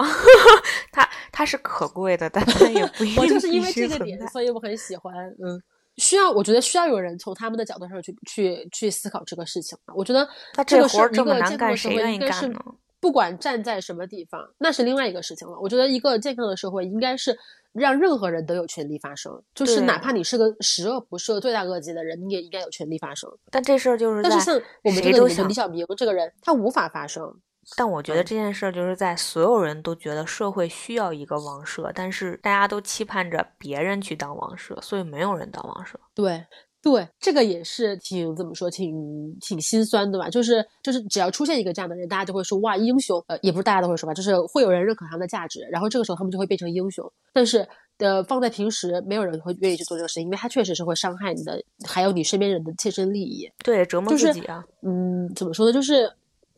它它是可贵的，但它也不一定我就是因为这个点，所以我很喜欢。嗯，需要，我觉得需要有人从他们的角度上去去去思考这个事情。我觉得那这个是一这活这么个健康难干，谁的社会应该是愿意干呢？不管站在什么地方，那是另外一个事情了。我觉得一个健康的社会应该是让任何人都有权利发声，就是哪怕你是个十恶不赦、罪大恶极的人，你也应该有权利发声。但这事儿就是在，但是像我们这个李小明这个人，他无法发声。但我觉得嗯这件事儿就是在所有人都觉得社会需要一个王社，但是大家都期盼着别人去当王社，所以没有人当王社。对对，这个也是挺怎么说，挺挺心酸的吧？就是就是，只要出现一个这样的人，大家就会说哇，英雄。呃，也不是大家都会说吧，就是会有人认可他们的价值，然后这个时候他们就会变成英雄。但是呃，放在平时，没有人会愿意去做这个事情，因为他确实是会伤害你的，还有你身边人的切身利益。对，折磨自己啊。嗯，怎么说呢？就是，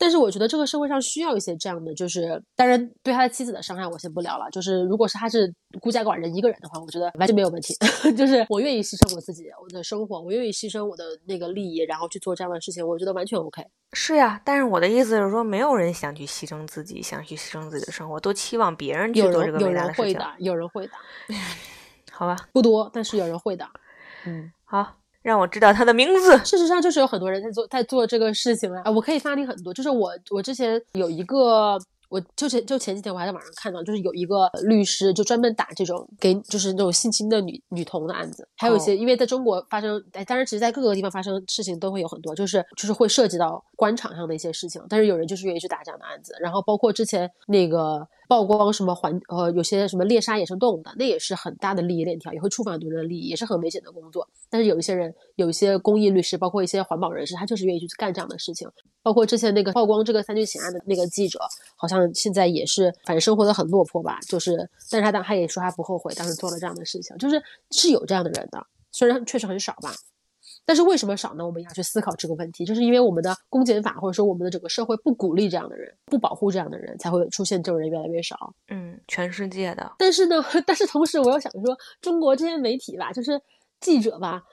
但是我觉得这个社会上需要一些这样的，就是当然对他的妻子的伤害我先不聊了。就是如果是他是孤家寡人一个人的话，我觉得完全没有问题。(laughs) 就是我愿意牺牲我自己我的生活，我愿意牺牲我的那个利益，然后去做这样的事情，我觉得完全 OK。是呀，但是我的意思是说，没有人想去牺牲自己，想去牺牲自己的生活，都期望别人去有做这个人有伟大的事情。人会的，有人会的，(laughs) 好吧，不多，但是有人会的。嗯，好，让我知道他的名字。事实上就是有很多人在做在做这个事情啊。啊我可以发你很多，就是我我之前有一个。我就前就前几天我还在网上看到，就是有一个律师就专门打这种给就是那种性侵的女女童的案子，还有一些、哦因为在中国发生，哎，当然其实在各个地方发生事情都会有很多，就是就是会涉及到官场上的一些事情，但是有人就是愿意去打这样的案子，然后包括之前那个曝光什么环呃有些什么猎杀野生动物的，那也是很大的利益链条，也会触犯很多人的利益，也是很危险的工作。但是有一些人，有一些公益律师，包括一些环保人士，他就是愿意去干这样的事情。包括之前那个曝光这个三聚氰胺的那个记者，好像现在也是，反正生活的很落魄吧。就是，但是他当他也说他不后悔当时做了这样的事情，就是是有这样的人的，虽然确实很少吧。但是为什么少呢？我们也要去思考这个问题，就是因为我们的公检法或者说我们的整个社会不鼓励这样的人，不保护这样的人，才会出现这种人越来越少。嗯，全世界的。但是呢，但是同时我又想说，中国这些媒体吧，就是记者吧，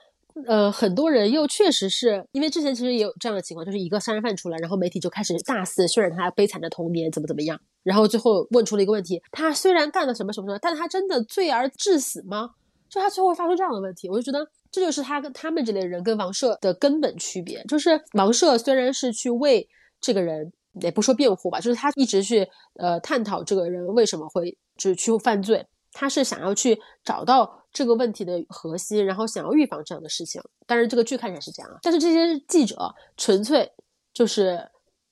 呃，很多人又确实是因为之前其实也有这样的情况，就是一个杀人犯出来，然后媒体就开始大肆渲染他悲惨的童年怎么怎么样，然后最后问出了一个问题：他虽然干了什么什么什么，但他真的罪而致死吗？就他最后会发出这样的问题，我就觉得这就是他跟他们这类人跟王赦的根本区别，就是王赦虽然是去为这个人。也不说辩护吧，就是他一直去呃探讨这个人为什么会就是去犯罪，他是想要去找到这个问题的核心，然后想要预防这样的事情。当然，这个剧看起来是这样啊，但是这些记者纯粹就是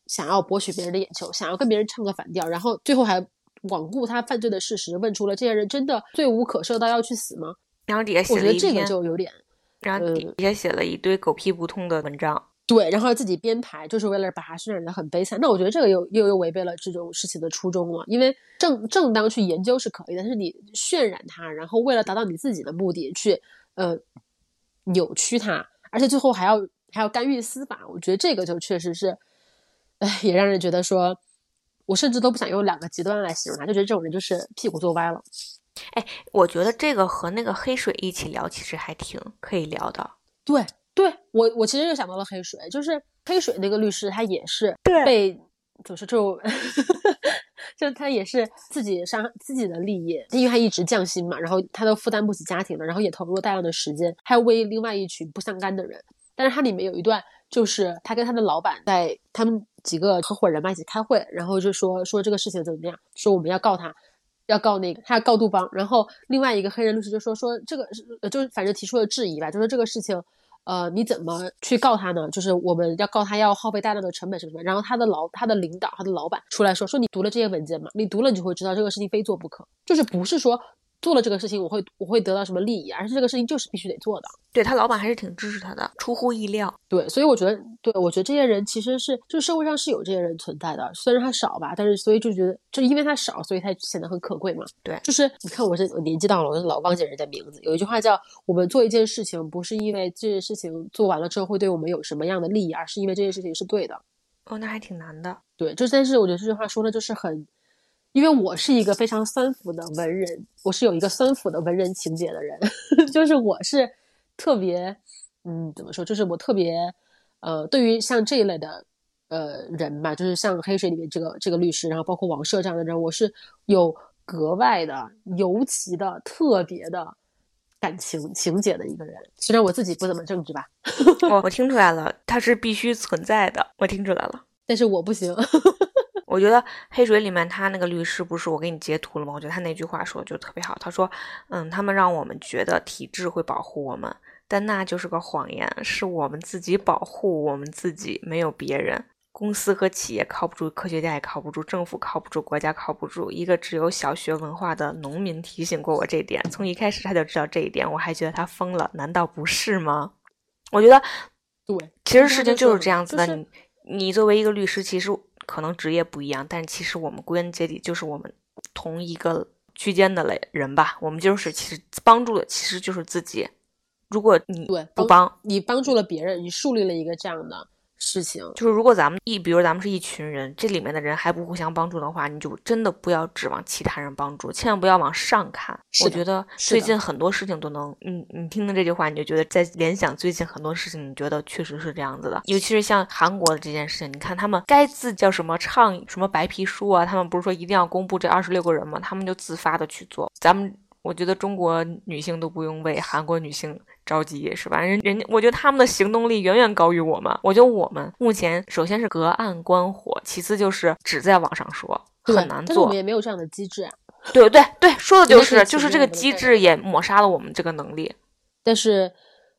想要博取别人的眼球，想要跟别人唱个反调，然后最后还罔顾他犯罪的事实，问出了这些人真的罪无可赦到要去死吗？然后底下写我觉得这个了一篇，就有点然后底呃下写了一堆狗屁不通的文章。对，然后自己编排，就是为了把它渲染的很悲惨。那我觉得这个又又又违背了这种事情的初衷了，因为正正当去研究是可以的，但是你渲染它，然后为了达到你自己的目的去呃扭曲它，而且最后还要还要干预司法，我觉得这个就确实是，哎，也让人觉得说，我甚至都不想用两个极端来形容他，就觉得这种人就是屁股坐歪了。我觉得这个和那个黑水一起聊，其实还挺可以聊的。对，对我我其实又想到了黑水，就是黑水那个律师，他也是对被怎么说就 (laughs) 就他也是自己伤自己的利益，因为他一直降薪嘛，然后他都负担不起家庭了，然后也投入了大量的时间，还要为另外一群不相干的人。但是它里面有一段，就是他跟他的老板在他们几个合伙人嘛一起开会，然后就说说这个事情怎么样，说我们要告他，要告那个他要告杜邦，然后另外一个黑人律师就说说这个是就是反正提出了质疑吧，就说这个事情。呃，你怎么去告他呢？就是我们要告他，要耗费大量的成本什么什么。然后他的老他的领导，他的老板出来说说你读了这些文件吗？你读了，你就会知道这个事情非做不可。就是不是说做了这个事情，我会我会得到什么利益，而是这个事情就是必须得做的。对他老板还是挺支持他的，出乎意料。对，所以我觉得，对我觉得这些人其实是，就社会上是有这些人存在的，虽然他少吧，但是所以就觉得，就因为他少，所以他显得很可贵嘛。对，就是你看我这我年纪到了，我就老忘记人家名字。有一句话叫“我们做一件事情，不是因为这件事情做完了之后会对我们有什么样的利益，而是因为这件事情是对的。”哦，那还挺难的。对，就但是我觉得这句话说的就是很，因为我是一个非常酸腐的文人，我是有一个酸腐的文人情节的人，(laughs) 就是我是特别。嗯，怎么说？就是我特别，呃，对于像这一类的，呃，人吧，就是像黑水里面这个这个律师，然后包括王赦这样的人，我是有格外的、尤其的、特别的感情情节的一个人。虽然我自己不怎么正直吧，(laughs) 我我听出来了，他是必须存在的，我听出来了。但是我不行。我觉得黑水里面他那个律师不是我给你截图了吗？我觉得他那句话说的就特别好。他说：“嗯，他们让我们觉得体制会保护我们。”但那就是个谎言，是我们自己保护我们自己，没有别人。公司和企业靠不住，科学家也靠不住，政府靠不住，国家靠不住。一个只有小学文化的农民提醒过我这点，从一开始他就知道这一点，我还觉得他疯了，难道不是吗？我觉得，对，其实事情就是这样子的。你你作为一个律师，其实可能职业不一样，但其实我们归根结底就是我们同一个区间的类人吧。我们就是其实帮助的其实就是自己。如果你对不帮，你帮助了别人，你树立了一个这样的。事情就是，如果咱们一，比如咱们是一群人，这里面的人还不互相帮助的话，你就真的不要指望其他人帮助，千万不要往上看。我觉得最近很多事情都能，嗯，你听听这句话，你就觉得在联想最近很多事情，你觉得确实是这样子的。尤其是像韩国的这件事情，你看他们该自叫什么倡什么白皮书啊，他们不是说一定要公布这二十六个人吗？他们就自发的去做。咱们我觉得中国女性都不用为韩国女性。着急是吧？人人家，我觉得他们的行动力远远高于我们。我觉得我们目前首先是隔岸观火，其次就是只在网上说，很难做。但是我们也没有这样的机制啊。对对对，说的就是，就是这个机制也抹杀了我们这个能力。但是。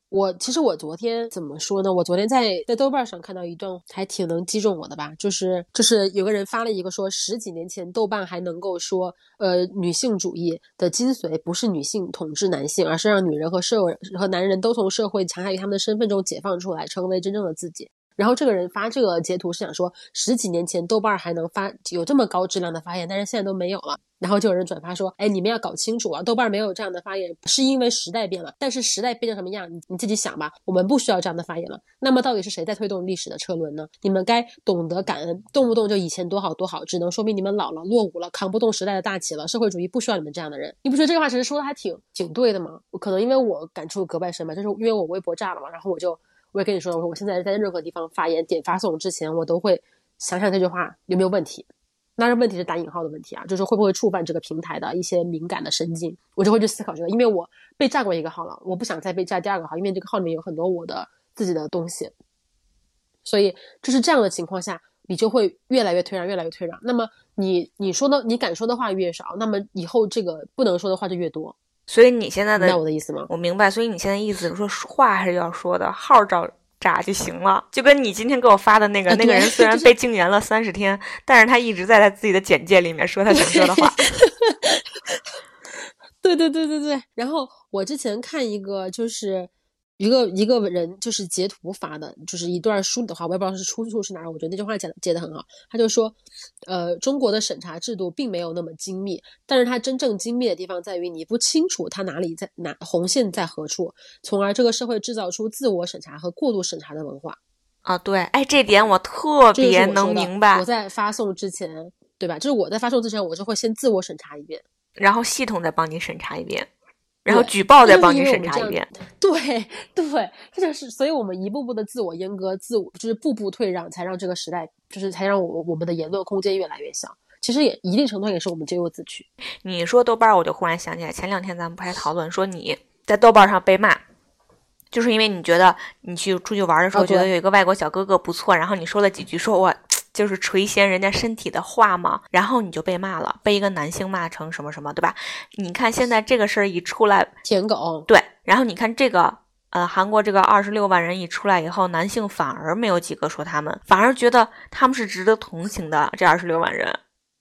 我其实我昨天怎么说呢？我昨天在在豆瓣上看到一段还挺能击中我的吧，就是就是有个人发了一个说十几年前豆瓣还能够说，呃，女性主义的精髓不是女性统治男性，而是让女人和社会和男人都从社会强加于他们的身份中解放出来，成为真正的自己。然后这个人发这个截图是想说，十几年前豆瓣还能发有这么高质量的发言，但是现在都没有了。然后就有人转发说，哎，你们要搞清楚啊，豆瓣没有这样的发言，是因为时代变了。但是时代变成什么样，你你自己想吧。我们不需要这样的发言了。那么到底是谁在推动历史的车轮呢？你们该懂得感恩，动不动就以前多好多好，只能说明你们老了落伍了，扛不动时代的大旗了。社会主义不需要你们这样的人。你不觉得这句话其实说的还挺挺对的吗？可能因为我感触格外深吧，就是因为我微博炸了嘛，然后我就。我也跟你说，我说我现在在任何地方发言点发送之前，我都会想想这句话有没有问题。那这，问题是打引号的问题啊，就是会不会触犯这个平台的一些敏感的神经，我就会去思考这个。因为我被炸过一个号了，我不想再被炸第二个号，因为这个号里面有很多我的自己的东西。所以就是这样的情况下，你就会越来越退让，越来越退让。那么你你说的你敢说的话越少，那么以后这个不能说的话就越多。所以你现在的，我的意思吗？我明白。所以你现在意思是说话还是要说的，号找炸就行了。就跟你今天给我发的那个那个人，虽然被禁言了三十天，但是他一直在他自己的简介里面说他想说的话。(laughs) 对对对对对。然后我之前看一个就是。一个一个人就是截图发的，就是一段书的话，我也不知道是出处是哪儿。我觉得那句话讲接的很好，他就说，呃，中国的审查制度并没有那么精密，但是它真正精密的地方在于你不清楚它哪里在哪红线在何处，从而这个社会制造出自我审查和过度审查的文化。啊，对，哎，这点我特别能明白。我在发送之前，对吧？就是我在发送之前，我就会先自我审查一遍，然后系统再帮你审查一遍。然后举报再帮你审查一遍，对对，这就是，所以我们一步步的自我阉割，自我就是步步退让，才让这个时代，就是才让我我们的言论空间越来越小。其实也一定程度也是我们咎由自取。你说豆瓣，我就忽然想起来，前两天咱们不还讨论说你在豆瓣上被骂，就是因为你觉得你去出去玩的时候，觉得有一个外国小哥哥不错，然后你说了几句说我。就是垂涎人家身体的话嘛，然后你就被骂了，被一个男性骂成什么什么，对吧？你看现在这个事儿一出来，舔狗，对。然后你看这个，呃，韩国这个二十六万人一出来以后，男性反而没有几个说他们，反而觉得他们是值得同情的。这二十六万人，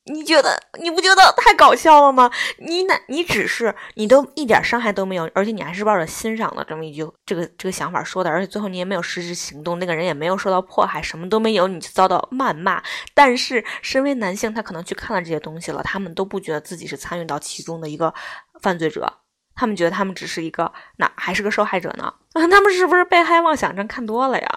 你觉得你不觉得太搞笑了吗？你那，你只是你都一点伤害都没有，而且你还是抱着欣赏的这么一句这个这个想法说的，而且最后你也没有实施行动，那个人也没有受到迫害，什么都没有，你就遭到谩骂。但是身为男性，他可能去看了这些东西了，他们都不觉得自己是参与到其中的一个犯罪者，他们觉得他们只是一个那还是个受害者呢？(laughs) 他们是不是被害妄想症看多了呀？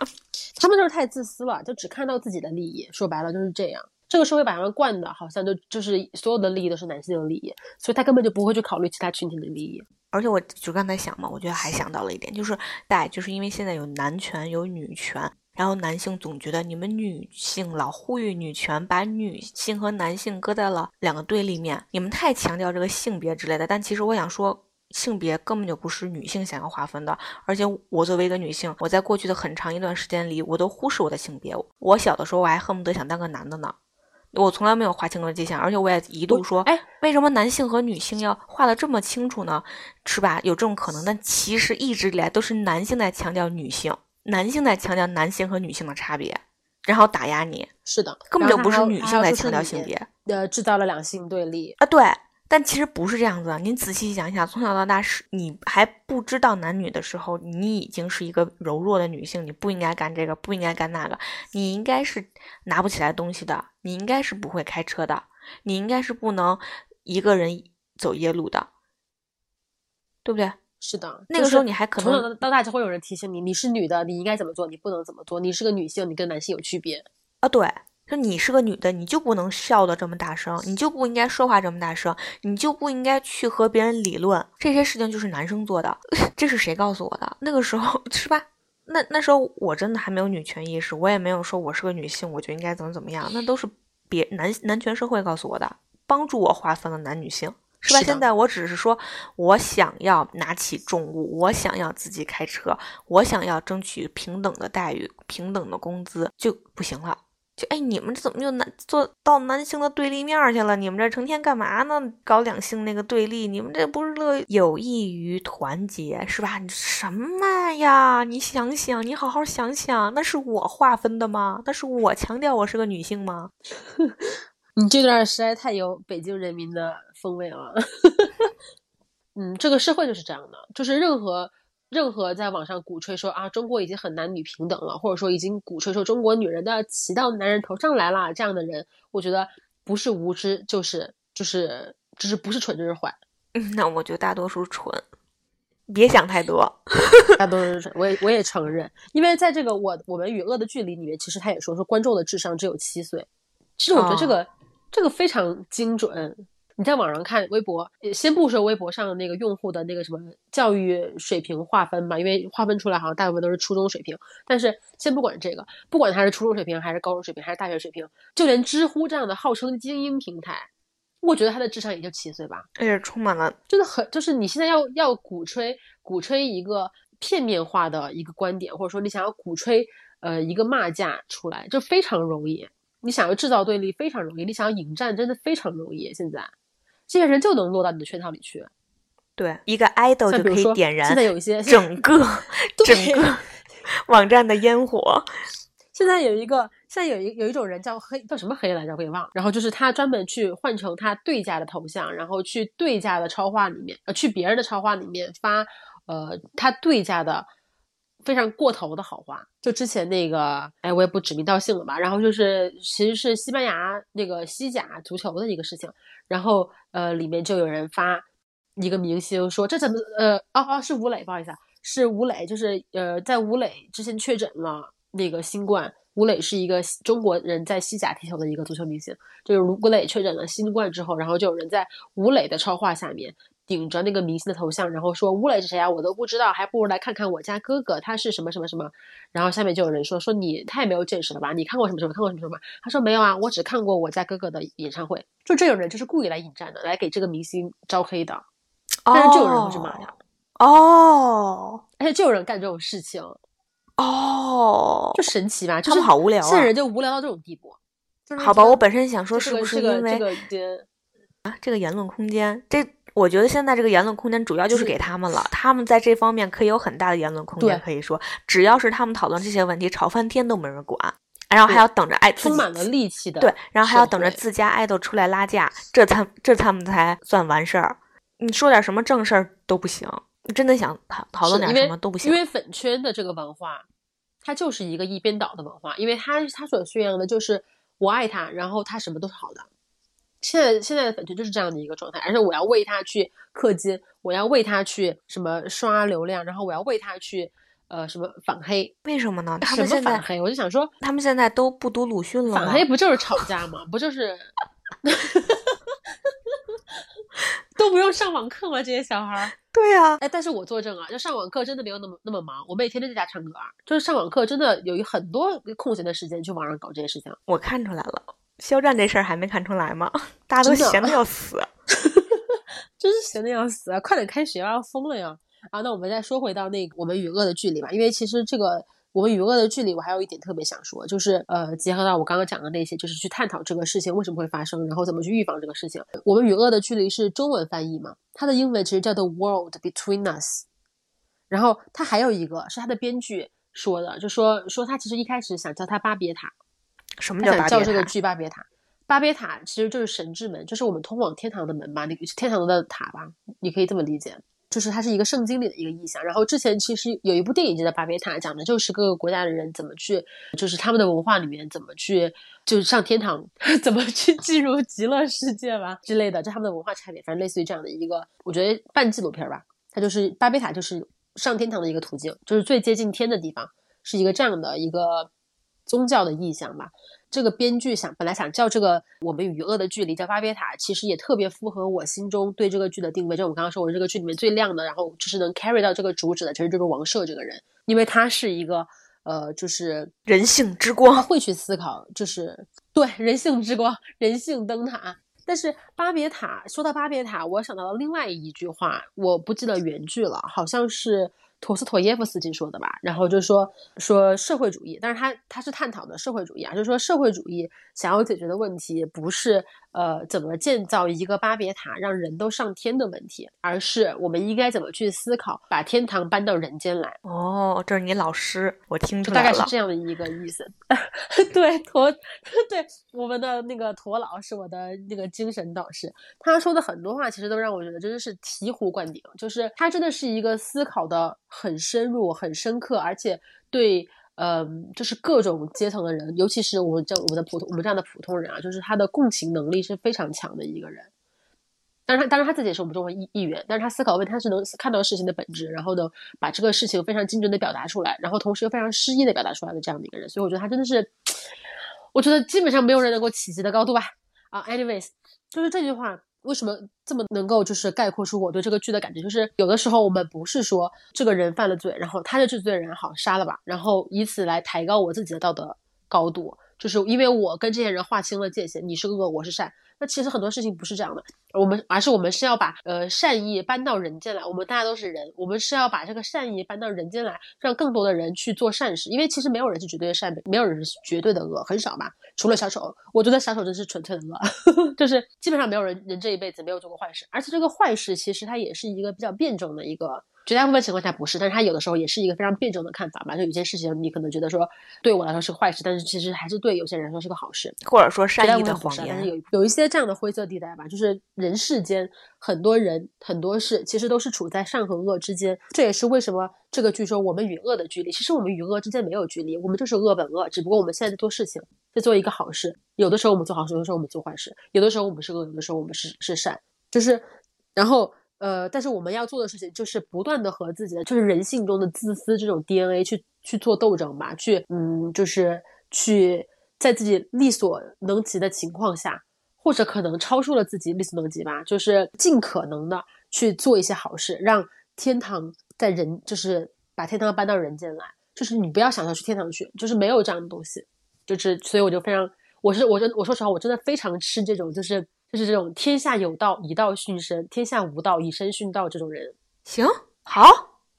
他们就是太自私了，就只看到自己的利益。说白了就是这样。这个社会把他们惯的，好像就就是所有的利益都是男性的利益，所以他根本就不会去考虑其他群体的利益。而且我就刚才想嘛，我觉得还想到了一点，就是大就是因为现在有男权有女权，然后男性总觉得你们女性老呼吁女权，把女性和男性搁在了两个对立面，你们太强调这个性别之类的。但其实我想说。性别根本就不是女性想要划分的，而且我作为一个女性，我在过去的很长一段时间里，我都忽视我的性别。我小的时候我还恨不得想当个男的呢，我从来没有划清过界限，而且我也一度说，哎，为什么男性和女性要画的这么清楚呢？是吧？有这种可能，但其实一直以来都是男性在强调女性，男性在强调男性和女性的差别，然后打压你。是的，根本就不是女性在强调性别，呃，制造了两性对立啊，对。但其实不是这样子，您仔细想一想，从小到大是你还不知道男女的时候，你已经是一个柔弱的女性，你不应该干这个，不应该干那个，你应该是拿不起来东西的，你应该是不会开车的，你应该是不能一个人走夜路的，对不对？是的，那个时候你还可能从小到大就会有人提醒你，你是女的，你应该怎么做，你不能怎么做，你是个女性，你跟男性有区别啊，对。说你是个女的，你就不能笑的这么大声，你就不应该说话这么大声，你就不应该去和别人理论，这些事情就是男生做的。(laughs) 这是谁告诉我的？那个时候 (laughs) 是吧？那那时候我真的还没有女权意识，我也没有说我是个女性，我就应该怎么怎么样，那都是别男男权社会告诉我的，帮助我划分了男女性，是吧？现在我只是说我想要拿起重物，我想要自己开车，我想要争取平等的待遇、平等的工资，就不行了。就哎，你们这怎么就男做到男性的对立面去了？你们这成天干嘛呢？搞两性那个对立，你们这不是乐有益于团结是吧？你什么呀？你想想，你好好想想，那是我划分的吗？那是我强调我是个女性吗？(laughs) 你这段实在太有北京人民的风味了。(laughs) 嗯，这个社会就是这样的，就是任何。任何在网上鼓吹说啊，中国已经很男女平等了，或者说已经鼓吹说中国女人都要骑到男人头上来了，这样的人，我觉得不是无知，就是就是就是不是蠢就是坏。嗯，(laughs) 那我觉得大多数蠢，别想太多，(laughs) 大多数蠢，我也我也承认，因为在这个我我们与恶的距离里面，其实他也说说观众的智商只有七岁，其实我觉得这个这个非常精准。你在网上看微博，先不说微博上的那个用户的那个什么教育水平划分吧，因为划分出来好像大部分都是初中水平。但是先不管这个，不管他是初中水平还是高中水平还是大学水平，就连知乎这样的号称精英平台，我觉得他的智商也就七岁吧。而且充满了，真的很，就是你现在要要鼓吹鼓吹一个片面化的一个观点，或者说你想要鼓吹呃一个骂架出来，就非常容易。你想要制造对立非常容易，你想要引战真的非常容易。现在。这些人就能落到你的圈套里去，对，一个爱豆就可以点燃现在有一些整个 (laughs) 整个 (laughs) 网站的烟火。现在有一个，现在有一有一种人叫黑，叫什么黑来着？我给忘了。然后就是他专门去换成他对家的头像，然后去对家的超话里面，呃，去别人的超话里面发，呃，他对家的非常过头的好话。就之前那个，哎，我也不指名道姓了吧。然后就是其实是西班牙那个西甲足球的一个事情。然后，呃，里面就有人发一个明星说：“这怎么？呃，哦哦，是吴磊，不好意思啊，是吴磊，就是呃，在吴磊之前确诊了那个新冠。吴磊是一个中国人在西甲踢球的一个足球明星，就是吴磊确诊了新冠之后，然后就有人在吴磊的超话下面。”顶着那个明星的头像，然后说乌雷是谁啊？我都不知道，还不如来看看我家哥哥，他是什么什么什么。然后下面就有人说说你太没有见识了吧？你看过什么什么？看过什么什么？他说没有啊，我只看过我家哥哥的演唱会。就这种人就是故意来引战的，来给这个明星招黑的。但是就有人会去骂他。哦，而且就有人干这种事情。哦，就神奇吧？他们好无聊啊！现在人就无聊到这种地步。好吧，我本身想说是不是因为啊，这个言论空间这。我觉得现在这个言论空间主要就是给他们了，他们在这方面可以有很大的言论空间，可以说只要是他们讨论这些问题，吵翻天都没人管。然后还要等着爱充满了戾气的对，然后还要等着自家爱豆出来拉架，这才这他们才算完事儿。你说点什么正事儿都不行，真的想讨讨论点什么都不行。因为粉圈的这个文化，它就是一个一边倒的文化，因为它它所宣扬的就是我爱他，然后他什么都是好的。现在现在的粉圈就是这样的一个状态，而且我要为他去氪金，我要为他去什么刷流量，然后我要为他去呃什么反黑，为什么呢？他们现在反黑，我就想说，他们现在都不读鲁迅了反黑不就是吵架吗？不就是 (laughs) 都不用上网课吗？这些小孩儿？(laughs) 对呀，哎，但是我作证啊，就上网课真的没有那么那么忙，我妹天天在家唱歌，就是上网课真的有很多空闲的时间去网上搞这些事情。我看出来了。肖战这事儿还没看出来吗？大家都闲的要死，(laughs) 真是闲的要死啊！快点开学要疯了呀！啊，那我们再说回到那个我们与恶的距离吧，因为其实这个我们与恶的距离，我还有一点特别想说，就是呃，结合到我刚刚讲的那些，就是去探讨这个事情为什么会发生，然后怎么去预防这个事情。我们与恶的距离是中文翻译嘛？它的英文其实叫做 World Between Us。然后它还有一个是它的编剧说的，就说说他其实一开始想叫它巴别塔。什么叫叫这个巨巴别塔？巴别塔其实就是神之门，就是我们通往天堂的门吧？那个天堂的塔吧？你可以这么理解，就是它是一个圣经里的一个意象。然后之前其实有一部电影就在《巴别塔》，讲的就是各个国家的人怎么去，就是他们的文化里面怎么去，就是上天堂，(laughs) 怎么去进入极乐世界吧之类的，就他们的文化差别，反正类似于这样的一个，我觉得半纪录片吧。它就是巴别塔，就是上天堂的一个途径，就是最接近天的地方，是一个这样的一个。宗教的意象吧，这个编剧想本来想叫这个我们与恶的距离叫巴别塔，其实也特别符合我心中对这个剧的定位。就我刚刚说，我这个剧里面最亮的，然后就是能 carry 到这个主旨的，其实就是王赦这个人，因为他是一个呃，就是人性之光，会去思考，就是对人性之光，人性灯塔。但是巴别塔说到巴别塔，我想到了另外一句话，我不记得原句了，好像是。陀思妥耶夫斯基说的吧，然后就说说社会主义，但是他他是探讨的社会主义啊，就是说社会主义想要解决的问题不是。呃，怎么建造一个巴别塔，让人都上天的问题，而是我们应该怎么去思考，把天堂搬到人间来。哦，这是你老师，我听出来了，大概是这样的一个意思。(laughs) (laughs) 对，驼，(laughs) 对，我们的那个驼老是我的那个精神导师，他说的很多话，其实都让我觉得真的是醍醐灌顶，就是他真的是一个思考的很深入、很深刻，而且对。嗯，就是各种阶层的人，尤其是我们这我们的普通我们这样的普通人啊，就是他的共情能力是非常强的一个人。但是他当然他自己也是我们中国议议员，但是他思考问，他是能看到事情的本质，然后呢，把这个事情非常精准的表达出来，然后同时又非常诗意的表达出来的这样的一个人。所以我觉得他真的是，我觉得基本上没有人能够企及的高度吧。啊，anyways，就是这句话。为什么这么能够就是概括出我对这个剧的感觉？就是有的时候我们不是说这个人犯了罪，然后他是这罪人，好杀了吧，然后以此来抬高我自己的道德高度，就是因为我跟这些人划清了界限，你是恶，我是善。那其实很多事情不是这样的，我们而是我们是要把呃善意搬到人间来。我们大家都是人，我们是要把这个善意搬到人间来，让更多的人去做善事。因为其实没有人是绝对的善，没有人是绝对的恶，很少吧。除了小丑，我觉得小丑真是纯粹的恶，(laughs) 就是基本上没有人人这一辈子没有做过坏事。而且这个坏事其实它也是一个比较辩证的一个。绝大部分情况下不是，但是他有的时候也是一个非常辩证的看法吧。就有些事情你可能觉得说对我来说是个坏事，但是其实还是对有些人来说是个好事，或者说善意的谎言。但是有有一些这样的灰色地带吧，就是人世间很多人很多事其实都是处在善和恶之间。这也是为什么这个剧说我们与恶的距离，其实我们与恶之间没有距离，我们就是恶本恶，只不过我们现在在做事情，在做一个好事。有的时候我们做好事，有的时候我们做坏事，有的时候我们是恶，有的时候我们是是善，就是然后。呃，但是我们要做的事情就是不断的和自己的，就是人性中的自私这种 DNA 去去做斗争吧，去嗯，就是去在自己力所能及的情况下，或者可能超出了自己力所能及吧，就是尽可能的去做一些好事，让天堂在人，就是把天堂搬到人间来，就是你不要想着去天堂去，就是没有这样的东西，就是所以我就非常，我是我真我说实话，我真的非常吃这种就是。就是这种天下有道以道训身，天下无道以身训道这种人。行，好，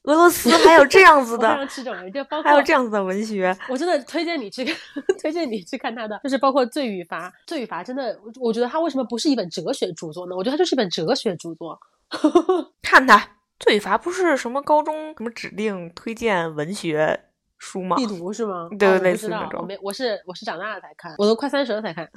俄罗斯 (laughs) 还有这样子的，这种人就包括还有这样子的文学，我真的推荐你去看，(laughs) 推荐你去看他的，就是包括《罪与罚》，《罪与罚》真的，我觉得他为什么不是一本哲学著作呢？我觉得他就是一本哲学著作。(laughs) 看他《罪与罚》不是什么高中什么指定推荐文学书吗？必读是吗？对，类似那种。我没，我是我是长大了才看，我都快三十了才看。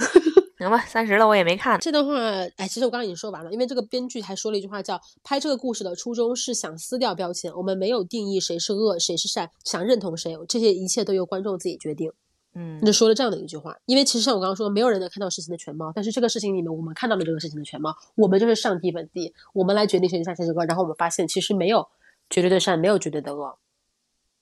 行吧，三十了我也没看这段话。哎，其实我刚刚已经说完了，因为这个编剧还说了一句话，叫“拍这个故事的初衷是想撕掉标签，我们没有定义谁是恶谁是善，想认同谁，这些一切都由观众自己决定。”嗯，就说了这样的一句话。因为其实像我刚刚说，没有人能看到事情的全貌，但是这个事情里面，我们看到了这个事情的全貌，我们就是上帝本地，我们来决定谁是善谁是恶，然后我们发现其实没有绝对的善，没有绝对的恶。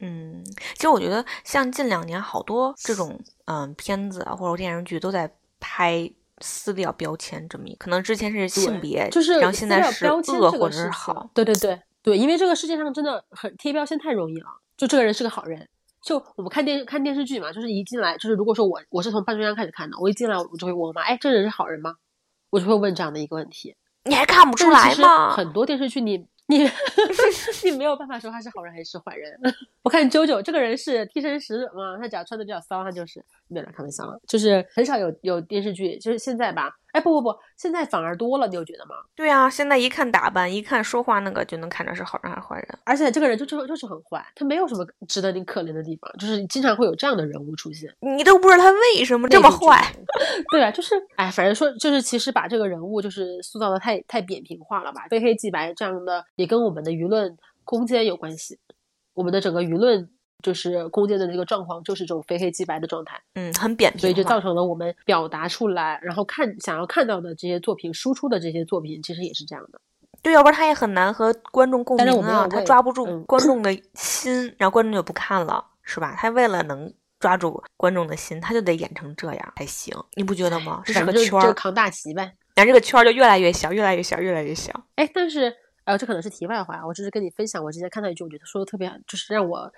嗯，其实我觉得像近两年好多这种嗯片子啊或者电视剧都在拍撕掉标签这么一，可能之前是性别，就是然后现在是恶或者是好。对对对对，因为这个世界上真的很贴标签太容易了，就这个人是个好人。就我们看电看电视剧嘛，就是一进来，就是如果说我我是从半中央开始看的，我一进来我就会问我妈，哎，这人是好人吗？我就会问这样的一个问题。你还看不出来吗？很多电视剧你。你 (laughs) 你没有办法说他是好人还是坏人。我看九九这个人是替身使者嘛，他只要穿的比较骚，他就是没有开玩笑了，就是很少有有电视剧，就是现在吧。哎，不不不，现在反而多了，你有觉得吗？对啊，现在一看打扮，一看说话，那个就能看出是好人还是坏人。而且这个人就就就是很坏，他没有什么值得你可怜的地方，就是经常会有这样的人物出现，你都不知道他为什么这么坏。(laughs) 对啊，就是哎，反正说就是其实把这个人物就是塑造的太太扁平化了吧，非黑即白这样的也跟我们的舆论空间有关系，我们的整个舆论。就是空间的那个状况，就是这种非黑即白的状态，嗯，很扁平，所以就造成了我们表达出来，然后看想要看到的这些作品，输出的这些作品，其实也是这样的。对，要不然他也很难和观众共鸣啊，他抓不住观众的心，然后观众就不看了，是吧？他为了能抓住观众的心，他就得演成这样才行，你不觉得吗？这是个圈儿，扛大旗呗。然后这个圈儿就越来越小，越来越小，越来越小。哎，但是呃，这可能是题外话，我只是跟你分享，我之前看到一句，我觉得说的特别，就是让我。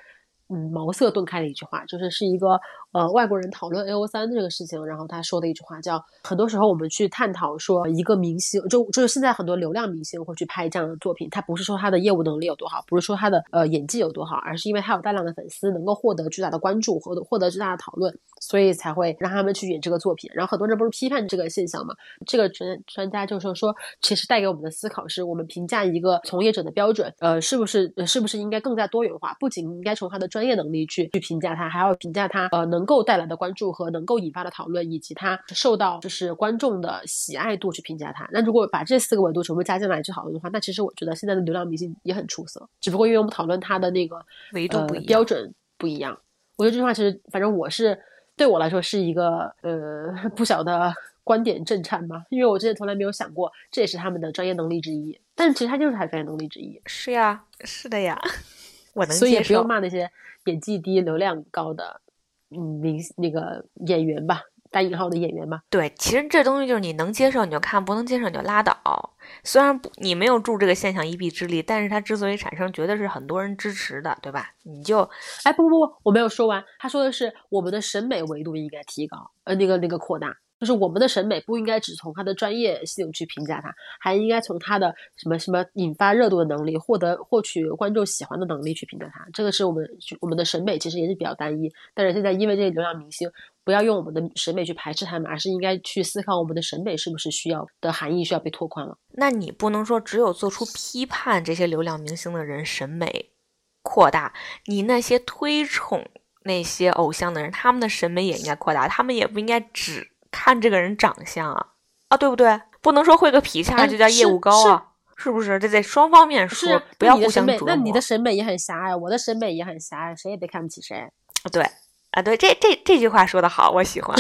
嗯，茅塞顿开的一句话，就是是一个呃外国人讨论 A O 三这个事情，然后他说的一句话叫：很多时候我们去探讨说一个明星，就就是现在很多流量明星会去拍这样的作品，他不是说他的业务能力有多好，不是说他的呃演技有多好，而是因为他有大量的粉丝，能够获得巨大的关注，获得获得巨大的讨论，所以才会让他们去演这个作品。然后很多人不是批判这个现象嘛？这个专专家就是说，其实带给我们的思考是我们评价一个从业者的标准，呃，是不是是不是应该更加多元化？不仅应该从他的专业能力去。去评价他，还要评价他呃能够带来的关注和能够引发的讨论，以及他受到就是观众的喜爱度去评价他。那如果把这四个维度全部加进来去讨论的话，那其实我觉得现在的流量明星也很出色，只不过因为我们讨论他的那个维度不一样，标准不一样。我觉得这句话其实反正我是对我来说是一个呃 (laughs) 不小的观点震颤吧，因为我之前从来没有想过这也是他们的专业能力之一，但是其实他就是他专业能力之一。是呀，是的呀，(laughs) 我能所以也不用骂那些。演技低、流量高的，嗯，明那个演员吧，带引号的演员吧。对，其实这东西就是你能接受你就看，不能接受你就拉倒。虽然不你没有助这个现象一臂之力，但是它之所以产生，绝对是很多人支持的，对吧？你就，哎，不不不，我没有说完。他说的是我们的审美维度应该提高，呃，那个那个扩大。就是我们的审美不应该只从他的专业性去评价他，还应该从他的什么什么引发热度的能力、获得获取观众喜欢的能力去评价他。这个是我们我们的审美其实也是比较单一。但是现在因为这些流量明星，不要用我们的审美去排斥他们，而是应该去思考我们的审美是不是需要的含义需要被拓宽了。那你不能说只有做出批判这些流量明星的人审美扩大，你那些推崇那些偶像的人，他们的审美也应该扩大，他们也不应该只。看这个人长相啊啊，对不对？不能说会个劈叉就叫业务高啊，是不是？这得双方面说，不要互相折磨。那你的审美也很狭隘，我的审美也很狭隘，谁也别看不起谁。对啊，对，这这这句话说的好，我喜欢，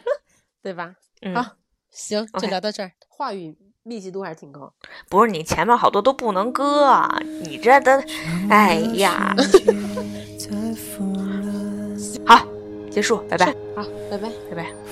(laughs) 对吧？嗯好，行，就聊到这儿。话语密集度还是挺高。不是你前面好多都不能割啊，你这的，哎呀。(laughs) 好。结束，拜拜。好，拜拜，拜拜。这